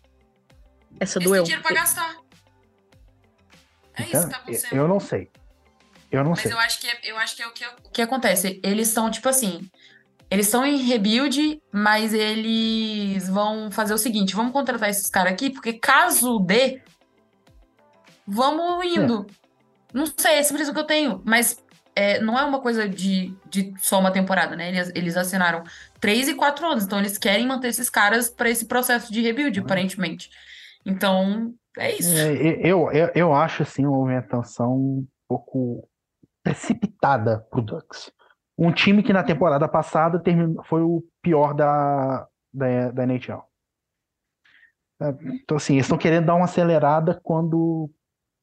essa doeu. têm dinheiro pra gastar. É isso que tá Entende? acontecendo. Eu não sei. Eu não Mas sei. eu acho que é, eu acho que é o que, o que acontece. Eles estão, tipo assim. Eles estão em rebuild, mas eles vão fazer o seguinte: vamos contratar esses caras aqui, porque caso dê, vamos indo. Não sei, é simples o que eu tenho, mas é, não é uma coisa de, de só uma temporada, né? Eles, eles assinaram três e quatro anos, então eles querem manter esses caras para esse processo de rebuild, aparentemente. Então, é isso. É, eu, eu, eu acho assim uma movimentação um pouco precipitada pro Ducks. Um time que na temporada passada terminou, foi o pior da, da, da NHL. É, Então, assim, eles estão querendo dar uma acelerada quando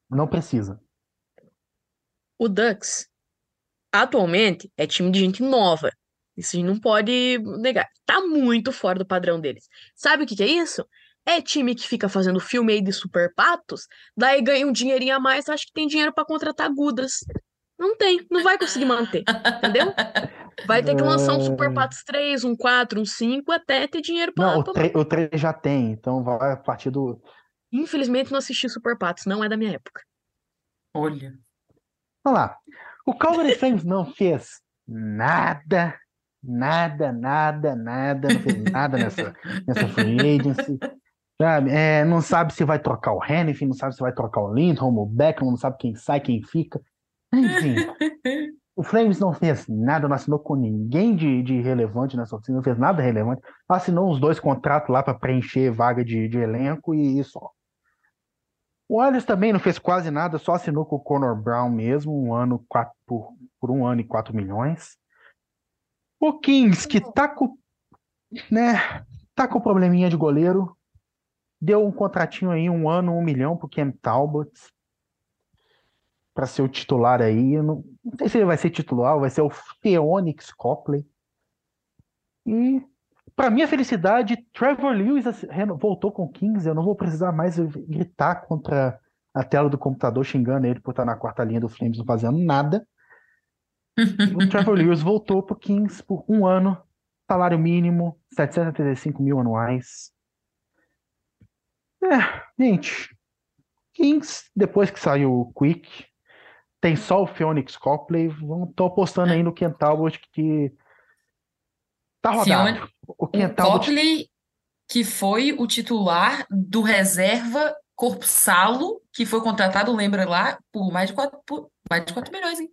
não precisa. O Ducks atualmente é time de gente nova. Isso a gente não pode negar. Tá muito fora do padrão deles. Sabe o que que é isso? É time que fica fazendo filme aí de super patos, daí ganha um dinheirinho a mais, acha que tem dinheiro pra contratar gudas. Não tem, não vai conseguir manter, entendeu? Vai ter que lançar um Super Patos 3, um 4, um 5, até ter dinheiro pra... Não, o pra- 3, o 3 já tem, então vai a partir do. Infelizmente não assisti Super Patos, não é da minha época. Olha. Vamos lá. O Calgary Flames não fez nada, nada, nada, nada, não fez nada nessa, nessa free agency. Sabe? É, não sabe se vai trocar o Hennessy, não sabe se vai trocar o Lindholm, o Beckham, não sabe quem sai, quem fica. Enfim, o Flames não fez nada, não assinou com ninguém de, de relevante nessa oficina, não fez nada relevante. Assinou uns dois contratos lá para preencher vaga de, de elenco e só. O Oilers também não fez quase nada, só assinou com o Conor Brown mesmo, um ano quatro, por, por um ano e 4 milhões. O Kings, que tá com, né, tá com probleminha de goleiro, deu um contratinho aí, um ano, um milhão pro Cam Talbot para ser o titular aí. Eu não, não sei se ele vai ser titular, vai ser o Phoenix Copley. E para minha felicidade, Trevor Lewis voltou com o Kings. Eu não vou precisar mais gritar contra a tela do computador xingando ele por estar na quarta linha do Flames não fazendo nada. O Trevor Lewis voltou pro Kings por um ano, salário mínimo, 735 mil anuais. É, gente, Kings, depois que saiu o Quick, tem só o Phoenix Copley. Tô apostando aí no Ken Talbot que tá rodado. O O Ken Talbot Copley, que foi o titular do reserva Corpo Salo, que foi contratado, lembra lá, por mais de 4, por mais de 4 milhões, hein?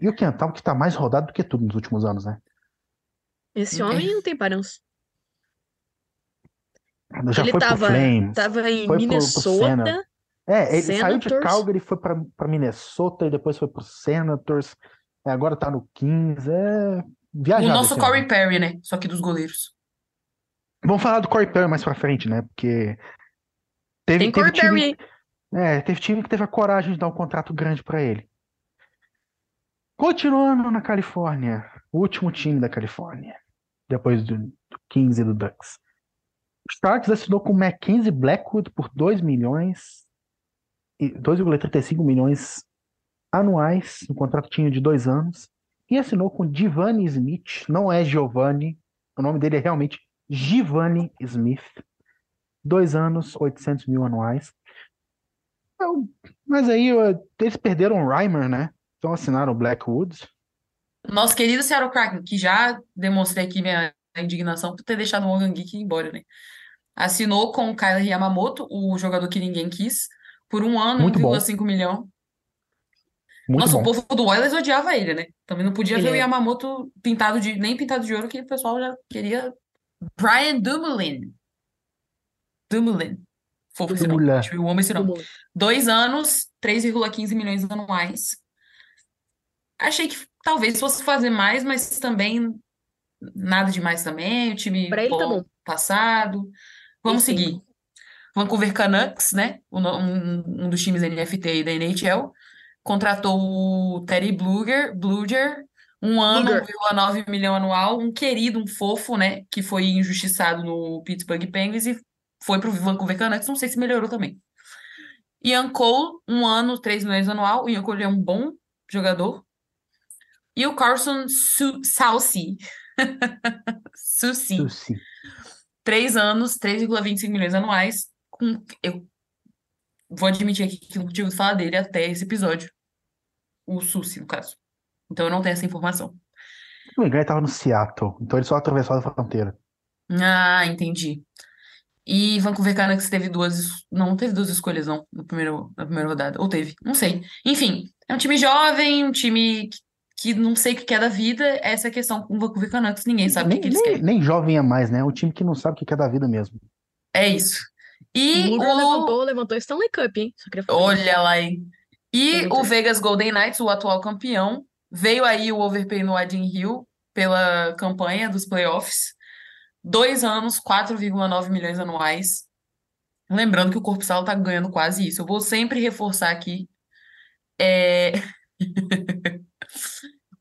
e o Ken Talbot que tá mais rodado do que tudo nos últimos anos, né? Esse homem não tem parância. Já Ele foi pro tava, Flames. tava em foi pro- pro Minnesota. É, ele saiu de Senators. Calgary, foi pra pra Minnesota e depois foi pro Senators. É, agora tá no Kings. É O viajado nosso esse Corey. Perry, né? Só que dos goleiros. Vamos falar do Corey Perry mais pra frente, né? Porque teve, tem Corey Perry é, teve time que teve a coragem de dar um contrato grande pra ele. Continuando na Califórnia, o último time da Califórnia, depois do, do Kings e do Ducks. O Sharks assinou com o Mackenzie Blackwood por 2 milhões 2,35 milhões anuais, um contratinho de dois anos, e assinou com Giovanni Smith, não é Giovanni, o nome dele é realmente Giovanni Smith, dois anos, 800 mil anuais. Então, Mas aí eles perderam o Reimer, né? Então assinaram o Blackwood. Nosso querido Seattle Kraken, que já demonstrei aqui minha indignação por ter deixado o Morgan Geek embora, né? Assinou com o Kyler Yamamoto, o jogador que ninguém quis, por um ano, Muito bom. 1,5 milhão. Muito Nossa, bom. o povo do Oilers odiava ele, né? Também não podia Ele ver o é. Yamamoto pintado de, nem pintado de ouro, que o pessoal já queria. Brian Dumoulin. Dumoulin. Fofo esse nome. Dumoulin. Que Eu amo esse nome. Dois anos, 3,15 milhões anuais. Achei que talvez fosse fazer mais, mas também nada demais também. O time Pra ele tá bom bom. passado. Vamos sim. seguir. Vancouver Canucks, né? Um, um dos times da NFT e da NHL. Contratou o Teddy Bluger, Bluger, um ano, Bluger. 1,9 milhão anual, um querido, um fofo, né? Que foi injustiçado no Pittsburgh Penguins e foi pro Vancouver Canucks. Não sei se melhorou também. Ian Cole, um ano, 3 milhões anual. O Ian Cole é um bom jogador. E o Carson. Soucy. Susi. Três anos, 3,25 milhões anuais. Com, eu vou admitir aqui que eu não ouvido falar dele até esse episódio. O Susi, no caso. Então eu não tenho essa informação. Me engano, ele tava no Seattle. Então ele só atravessou a fronteira. Ah, entendi. E Vancouver Canucks teve duas. Não teve duas escolhas, não, no primeiro, na primeira rodada. Ou teve, não sei. Enfim, é um time jovem, um time que, que não sei o que quer da vida. Essa é a questão com o Vancouver Canucks. Ninguém sabe o que Nem, que eles nem, querem. nem jovem é mais, né? É um time que não sabe o que é da vida mesmo. É isso. E o. levantou, levantou Stanley Cup, hein? Olha lá, hein? E o Vegas Golden Knights, o atual campeão, veio aí o overpay no Adin Hill pela campanha dos playoffs. Dois anos, 4,9 milhões anuais. Lembrando que o Corpo Salo tá ganhando quase isso. Eu vou sempre reforçar aqui. é,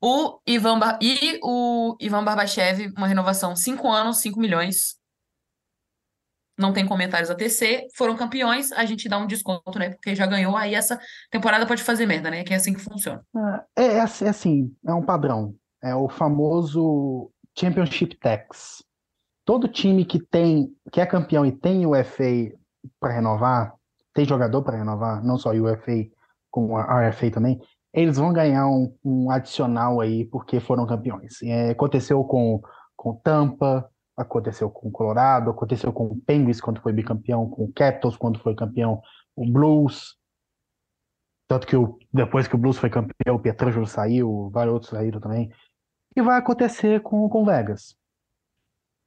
O Ivan Bar- e o Ivan Barbachev, uma renovação 5 anos, 5 milhões. Não tem comentários a tecer. Foram campeões, a gente dá um desconto, né? Porque já ganhou, aí essa temporada pode fazer merda, né? Que é assim que funciona. É, é assim, é assim, é um padrão. É o famoso Championship Tax. Todo time que tem, que é campeão e tem UFA para renovar, tem jogador para renovar, não só UFA, como a RFA também, eles vão ganhar um, um adicional aí porque foram campeões. É, aconteceu com, com Tampa, aconteceu com Colorado, aconteceu com o Penguins quando foi bicampeão, com o Capitals quando foi campeão, o Blues. Tanto que o, depois que o Blues foi campeão, o Pietrangelo saiu, vários outros saíram também. E vai acontecer com com Vegas.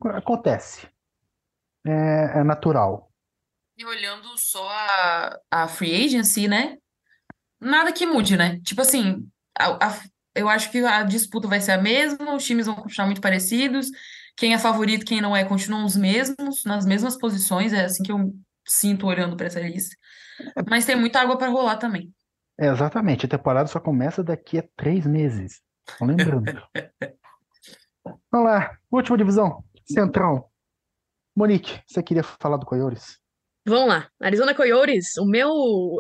Acontece. É, é natural. E olhando só a, a free agency, né? Nada que mude, né? Tipo assim, a- a- eu acho que a disputa vai ser a mesma, os times vão continuar muito parecidos. Quem é favorito, quem não é, continuam os mesmos, nas mesmas posições. É assim que eu sinto olhando para essa lista. Mas tem muita água para rolar também. É, exatamente. A temporada só começa daqui a três meses. Tô lembrando. Vamos lá. Última divisão. Central. Monique, você queria falar do Coyotes? Vamos lá. Arizona Coyotes, o meu.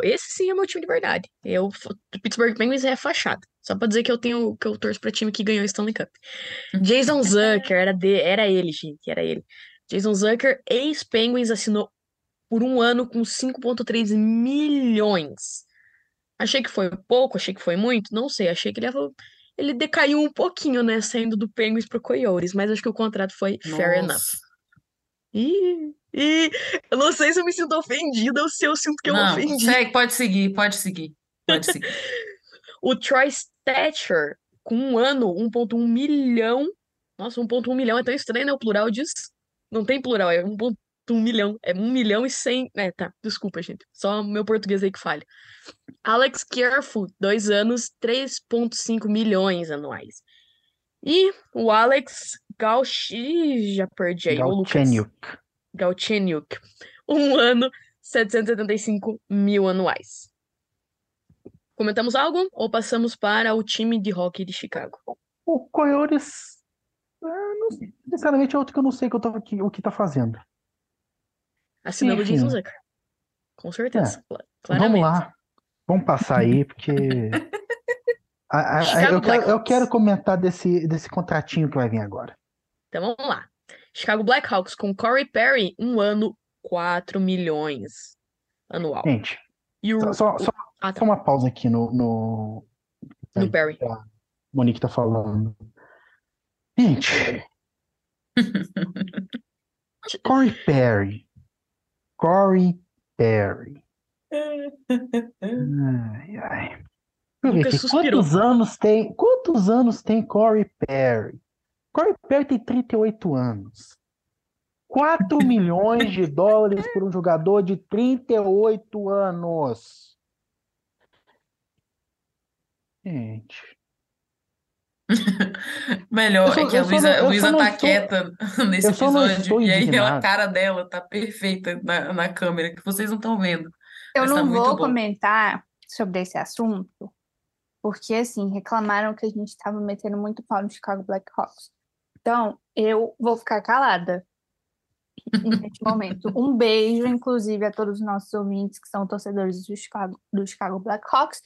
Esse sim é meu time de verdade. Eu, o Pittsburgh Penguins é fachada. Só pra dizer que eu tenho que eu torço pra time que ganhou o Stanley Cup. Jason Zucker, era, de, era ele, gente, era ele. Jason Zucker, ex-Penguins, assinou por um ano com 5,3 milhões. Achei que foi pouco, achei que foi muito, não sei. Achei que ele, ia- ele decaiu um pouquinho, né, saindo do Penguins pro Coyotes, mas acho que o contrato foi fair enough. Nossa. Ih, eu não sei se eu me sinto ofendida ou se eu sinto que eu Não, ofendi. segue, pode seguir, pode seguir. Pode seguir. O Troy Stetcher, com um ano, 1.1 milhão. Nossa, 1.1 milhão é tão estranho, né? O plural diz. Não tem plural, é 1.1 milhão. É 1 milhão e 100. É, tá, desculpa, gente. Só meu português aí que falha. Alex Careful, dois anos, 3.5 milhões anuais. E o Alex Gauchi, já perdi aí, o Lucas. Galchenyuk. Galchenyuk. Um ano, 775 mil anuais. Comentamos algo ou passamos para o time de hockey de Chicago? O Coyotes, sei, sinceramente, é outro que eu não sei o que, eu tô, o que tá fazendo. Assinando o Enfim. Jason Zucker. Com certeza. Vamos Claramente. lá. Vamos passar aí, porque. A- a- eu, quero, eu quero comentar desse, desse contratinho que vai vir agora. Então vamos lá. Chicago Blackhawks com Corey Perry, um ano, 4 milhões anual. Gente, E o, só, só, ah, tá, só uma pausa aqui no, no, no Perry. a Monique tá falando. Gente, Corey Perry. Corey Perry. Ai, ai. Quantos anos tem? Quantos anos tem Corey Perry? Corey Perry tem 38 anos. 4 milhões de dólares por um jogador de 38 anos. Gente. Melhor só- é que a Luísa, tá estou- quieta nesse episódio e aí a cara dela tá perfeita na, na câmera, que vocês não estão vendo. Eu tá não muito vou bom. comentar sobre esse assunto, porque assim, reclamaram que a gente estava metendo muito pau no Chicago Blackhawks. Então, eu vou ficar calada neste momento. Um beijo, inclusive, a todos os nossos ouvintes que são torcedores do Chicago, do Chicago Blackhawks.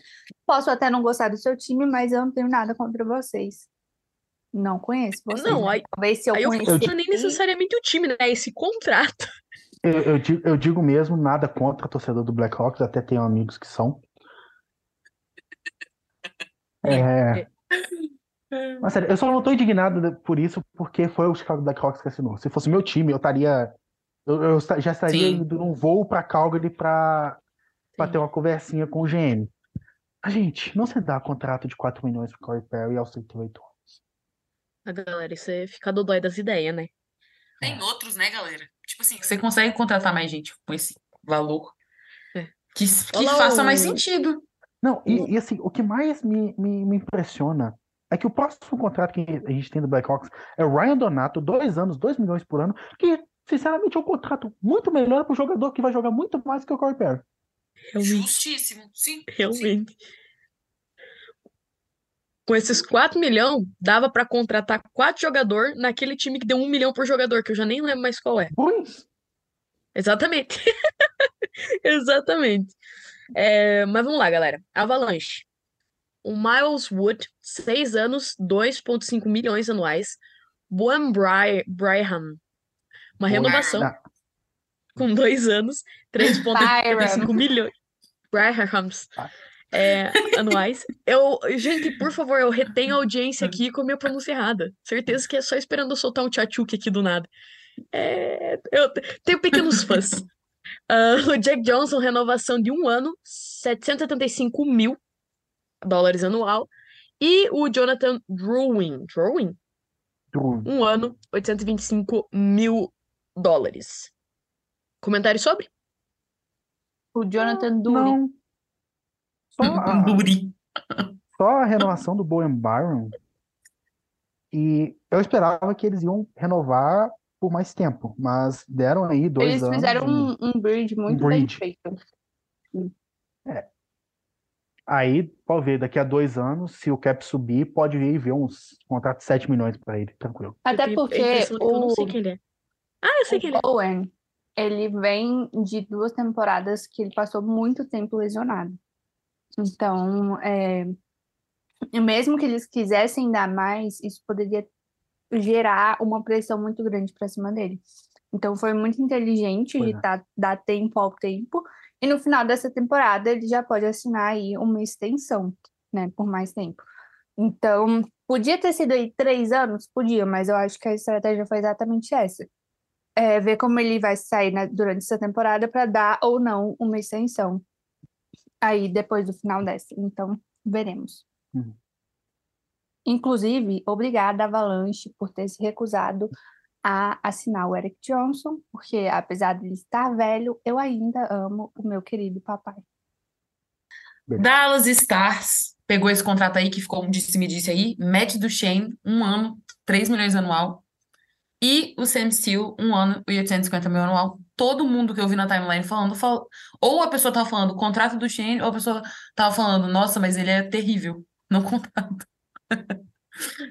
Posso até não gostar do seu time, mas eu não tenho nada contra vocês. Não conheço vocês. Não, né? aí- Talvez se eu Aí eu não é nem necessariamente o time, né? Esse contrato. Eu, eu digo, eu digo mesmo, nada contra torcedor do Blackhawks, até tenho amigos que são. É, mas sério, eu só não tô indignado por isso porque foi o Chicago Blackhawks que assinou. Se fosse meu time, eu estaria. Eu, eu já estaria Sim. indo num voo pra Calgary pra, pra Sim. ter uma conversinha com o GM. A gente, não se dá contrato de 4 milhões pro Corey Perry aos 38 anos. A galera, você fica dodói das ideias, né? Tem outros, né, galera? Tipo assim, você consegue contratar mais gente com esse valor É. que, que Olha lá faça mais sentido. Não, e, e assim, o que mais me, me, me impressiona é que o próximo contrato que a gente tem do Blackhawks é o Ryan Donato, dois anos, 2 milhões por ano, que, sinceramente, é um contrato muito melhor para o jogador que vai jogar muito mais que o Corey Perry. Justíssimo, sim. sim. Realmente. Com esses 4 milhões, dava pra contratar quatro jogadores naquele time que deu 1 milhão por jogador, que eu já nem lembro mais qual é. Pois. Exatamente. Exatamente. É, mas vamos lá, galera. Avalanche. O Miles Wood, 6 anos, 2,5 milhões anuais. Boan Bry Braham, uma renovação Não, com 2 anos, 3,85 Byram. milhões. Brahams. É, anuais. Eu, gente, por favor, eu retenho a audiência aqui com a minha pronúncia errada. Certeza que é só esperando eu soltar um tchatchuk aqui do nada. É, eu tenho pequenos fãs. Ah, o Jack Johnson, renovação de um ano, 775 mil dólares anual. E o Jonathan Drouin? True. Um ano, 825 mil dólares. Comentário sobre? O Jonathan Dury. Não. Só a, só a renovação do Bowen Byron. E eu esperava que eles iam renovar por mais tempo, mas deram aí dois Eles anos. fizeram e um, um bridge muito bem bridge. feito. Aí, pode ver, daqui a dois anos, se o cap subir, pode vir e ver uns contratos de 7 milhões pra ele, tranquilo. Até a porque que eu não sei o, quem ele é. Ah, eu sei quem ele é. o Owen, ele vem de duas temporadas que ele passou muito tempo lesionado. Então, é, mesmo que eles quisessem dar mais, isso poderia gerar uma pressão muito grande para cima dele. Então, foi muito inteligente Pois de é. dar, dar tempo ao tempo. E no final dessa temporada, ele já pode assinar aí uma extensão, né, por mais tempo. Então, podia ter sido aí três anos? Podia, mas eu acho que a estratégia foi exatamente essa. É, ver como ele vai sair durante essa temporada para dar ou não uma extensão aí depois do final dessa. Então, veremos. Uhum. Inclusive, obrigada, Avalanche, por ter se recusado a assinar o Eric Johnson, porque apesar de ele estar velho, eu ainda amo o meu querido papai. Dallas Stars pegou esse contrato aí que ficou um disse-me-disse aí. Matt Duchene, um ano, 3 milhões anual. E o Sam Steele, um ano e 850 mil anual. Todo mundo que eu vi na timeline falando, fal- ou a pessoa tava falando contrato do Shane, ou a pessoa tava falando, nossa, mas ele é terrível no contrato.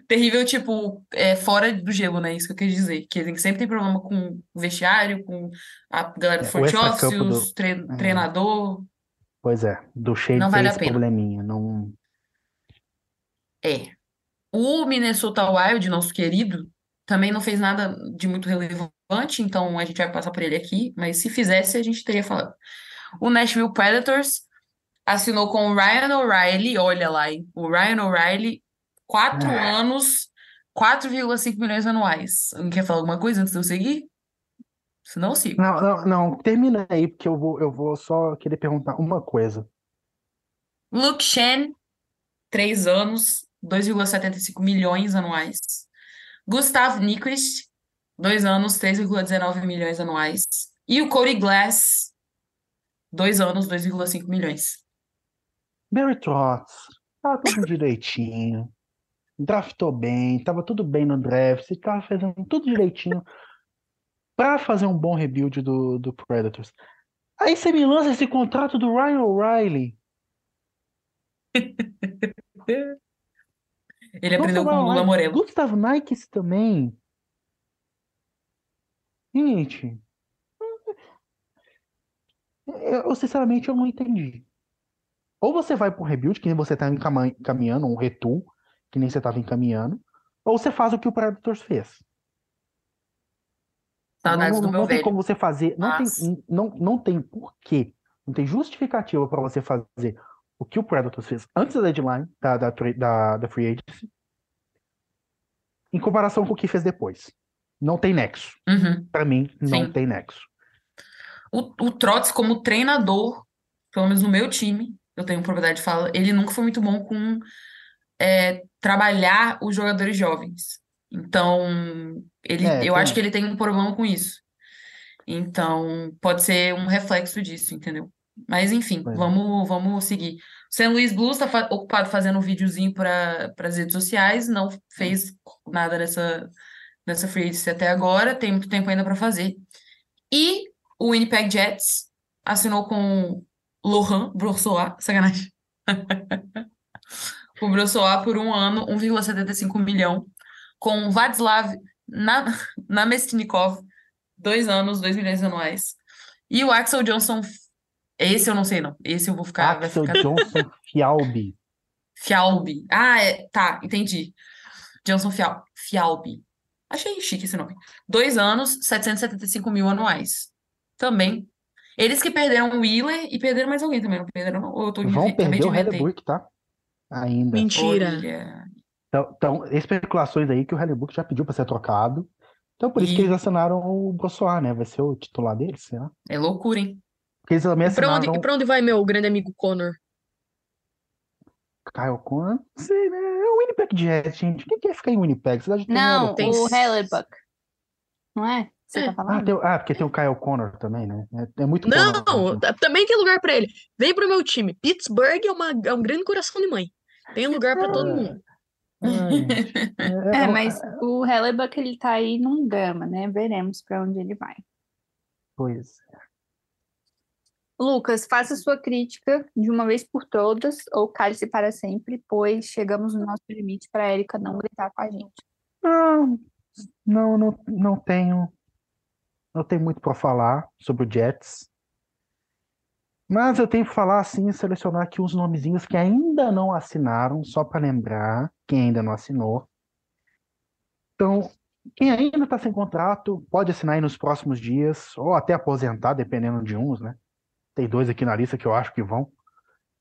Terrível, tipo, é, fora do gelo, né? Isso que eu quis dizer. Que ele sempre tem problema com o vestiário, com a galera do É, front office, extracampo do- os tre- é. treinador. Pois é, do Shane Não vale a pena. probleminha. Não... É. O Minnesota Wild, nosso querido, também não fez nada de muito relevante, então a gente vai passar por ele aqui, mas se fizesse, a gente teria falado. O Nashville Predators assinou com o Ryan O'Reilly, olha lá, hein? O Ryan O'Reilly, quatro Ah. anos, 4,5 milhões anuais. Alguém quer falar alguma coisa antes de eu seguir? Senão eu sigo. Não, não, não, termina aí, porque eu vou, eu vou só querer perguntar uma coisa. Luke Shen, três anos, 2,75 milhões anuais. Gustav Nyquist, dois anos, 3,19 milhões anuais. E o Cody Glass, dois anos, 2,5 milhões. Barry Trotz, tava tudo direitinho. Draftou bem, tava tudo bem no draft, você tava fazendo tudo direitinho pra fazer um bom rebuild do, do Predators. Aí você me lança esse contrato do Ryan O'Reilly. Ele aprendeu com o Gustav Lula Nyquist- Morello. Gustav Nikes também. Gente, eu, sinceramente eu não entendi. Ou você vai pro rebuild, que você tá encama- encaminhando, um retool, que nem você tava encaminhando, ou você faz o que o Predators fez. Saudades não, não meu tem velho. como você fazer, não Mas- tem, não, não tem porquê, não tem justificativa para você fazer o que o Predators fez antes da deadline da, da, da, da Free Agency, em comparação com o que fez depois. Não tem nexo. Uhum. Para mim, não Sim. tem nexo. O, o Trotz, como treinador, pelo menos no meu time, eu tenho propriedade de fala, ele nunca foi muito bom com é, trabalhar os jogadores jovens. Então, ele, É, eu tem acho que ele tem um problema com isso. Então, pode ser um reflexo disso, entendeu? Mas, enfim, é. vamos, vamos seguir. O St. Louis Blues está ocupado fazendo um videozinho para as redes sociais, não fez nada nessa, nessa free agency até agora, tem muito tempo ainda para fazer. E o Winnipeg Jets assinou com Laurent Brossoit, sacanagem. o Brossoá por um ano, 1,75 milhão, com Vladislav Na- Namestnikov, dois anos, 2 milhões anuais. E o Axel Johnson, esse eu não sei não, esse eu vou ficar, Axel ficar Johnson Fialbi. Fialbi. Ah, é, tá, entendi. Johnson Fial, Fialbi. Achei chique esse nome. Dois anos, 775 mil anuais. Também. Eles que perderam o Wheeler e perderam mais alguém também, não perderam? Ou eu tô Vão perder o? Hellebuck, tá? Ainda. Mentira. Olha. Então, então, especulações aí que o Hellebuck já pediu pra ser trocado. Então, por isso Ih. que eles assinaram o Brossoá, né? Vai ser o titular deles, sei lá. É loucura, hein? Porque eles também E pra onde, assinaram e pra onde vai meu grande amigo Connor? Kyle Conner. Não sei, né? É o Winnipeg Jets, gente. Quem quer ficar em Winnipeg? Cidade de Não, tem- o Hellebuck. Não é? Você É. tá Ah, tem, ah, porque tem o Kyle Connor também, né? É, é muito Connor, Não, gente. t- também tem lugar pra ele. Vem pro meu time. Pittsburgh é, uma, é um grande coração de mãe. Tem lugar pra todo mundo. É, É, é, mas o Hellebuck, ele tá aí num drama, né? Veremos pra onde ele vai. Pois. Lucas, faça sua crítica de uma vez por todas ou cale-se para sempre, pois chegamos no nosso limite para a Erika não gritar com a gente. Não, não, não, não tenho. Não tenho muito para falar sobre o Jets. Mas eu tenho que falar assim, selecionar aqui uns nomezinhos que ainda não assinaram, só para lembrar quem ainda não assinou. Então, quem ainda está sem contrato, pode assinar aí nos próximos dias, ou até aposentar, dependendo de uns, né? Tem dois aqui na lista que eu acho que vão.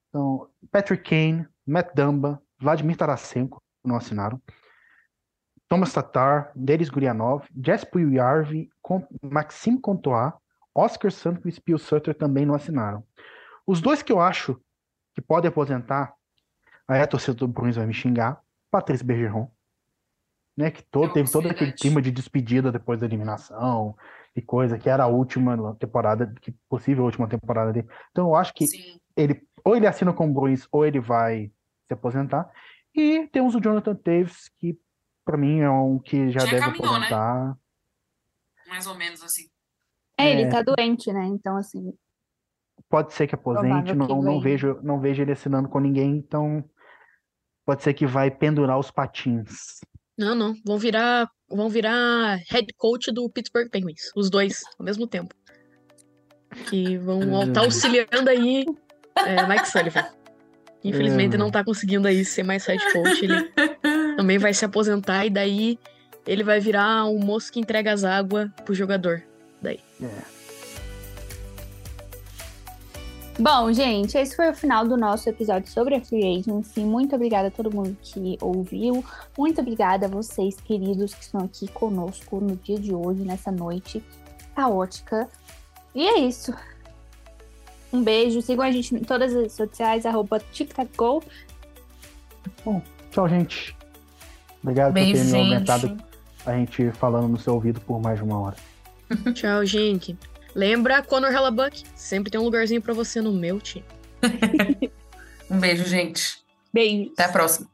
Então, Patrick Kane, Matt Dumba, Vladimir Tarasenko não assinaram. Thomas Tatar, Denis Gurianov, Jesper Yarvi, Maxime Contois, Oscar Sandquist e Pio Sutter também não assinaram. Os dois que eu acho que podem aposentar, aí a torcida do Bruins vai me xingar, Patrice Bergeron, né, que todo, teve todo aquele clima de despedida depois da eliminação e coisa, que era a última temporada, que possível última temporada dele. Então eu acho que Sim. ele ou ele assina com o Bruins ou ele vai se aposentar. E temos o Jonathan Taves, que pra mim é um que já Já deve caminhou, né? aposentar. Mais ou menos assim. É, ele É. tá doente, né? Então, assim, Pode ser que aposente, não, que não vejo, não vejo ele assinando com ninguém, então pode ser que vai pendurar os patins. Não, não. Vão virar, vão virar head coach do Pittsburgh Penguins. Os dois, ao mesmo tempo. Que vão estar auxiliando aí é, Mike Sullivan. Infelizmente É. não tá conseguindo aí ser mais head coach. Ele também vai se aposentar e daí ele vai virar um moço que entrega as águas pro jogador. É. Bom, gente, esse foi o final do nosso episódio sobre a Free Agency. Muito obrigada a todo mundo que ouviu. Muito obrigada a vocês, queridos, que estão aqui conosco no dia de hoje, nessa noite caótica. E é isso. Um beijo. Sigam a gente em todas as redes sociais, arroba TicTacGo. Tchau, gente. Obrigado por terem me gente. aguentado a gente falando no seu ouvido por mais de uma hora. Tchau, gente. Lembra, Conor Hellebuck, sempre tem um lugarzinho pra você no meu time. Um beijo, gente. Beijo. Até a próxima.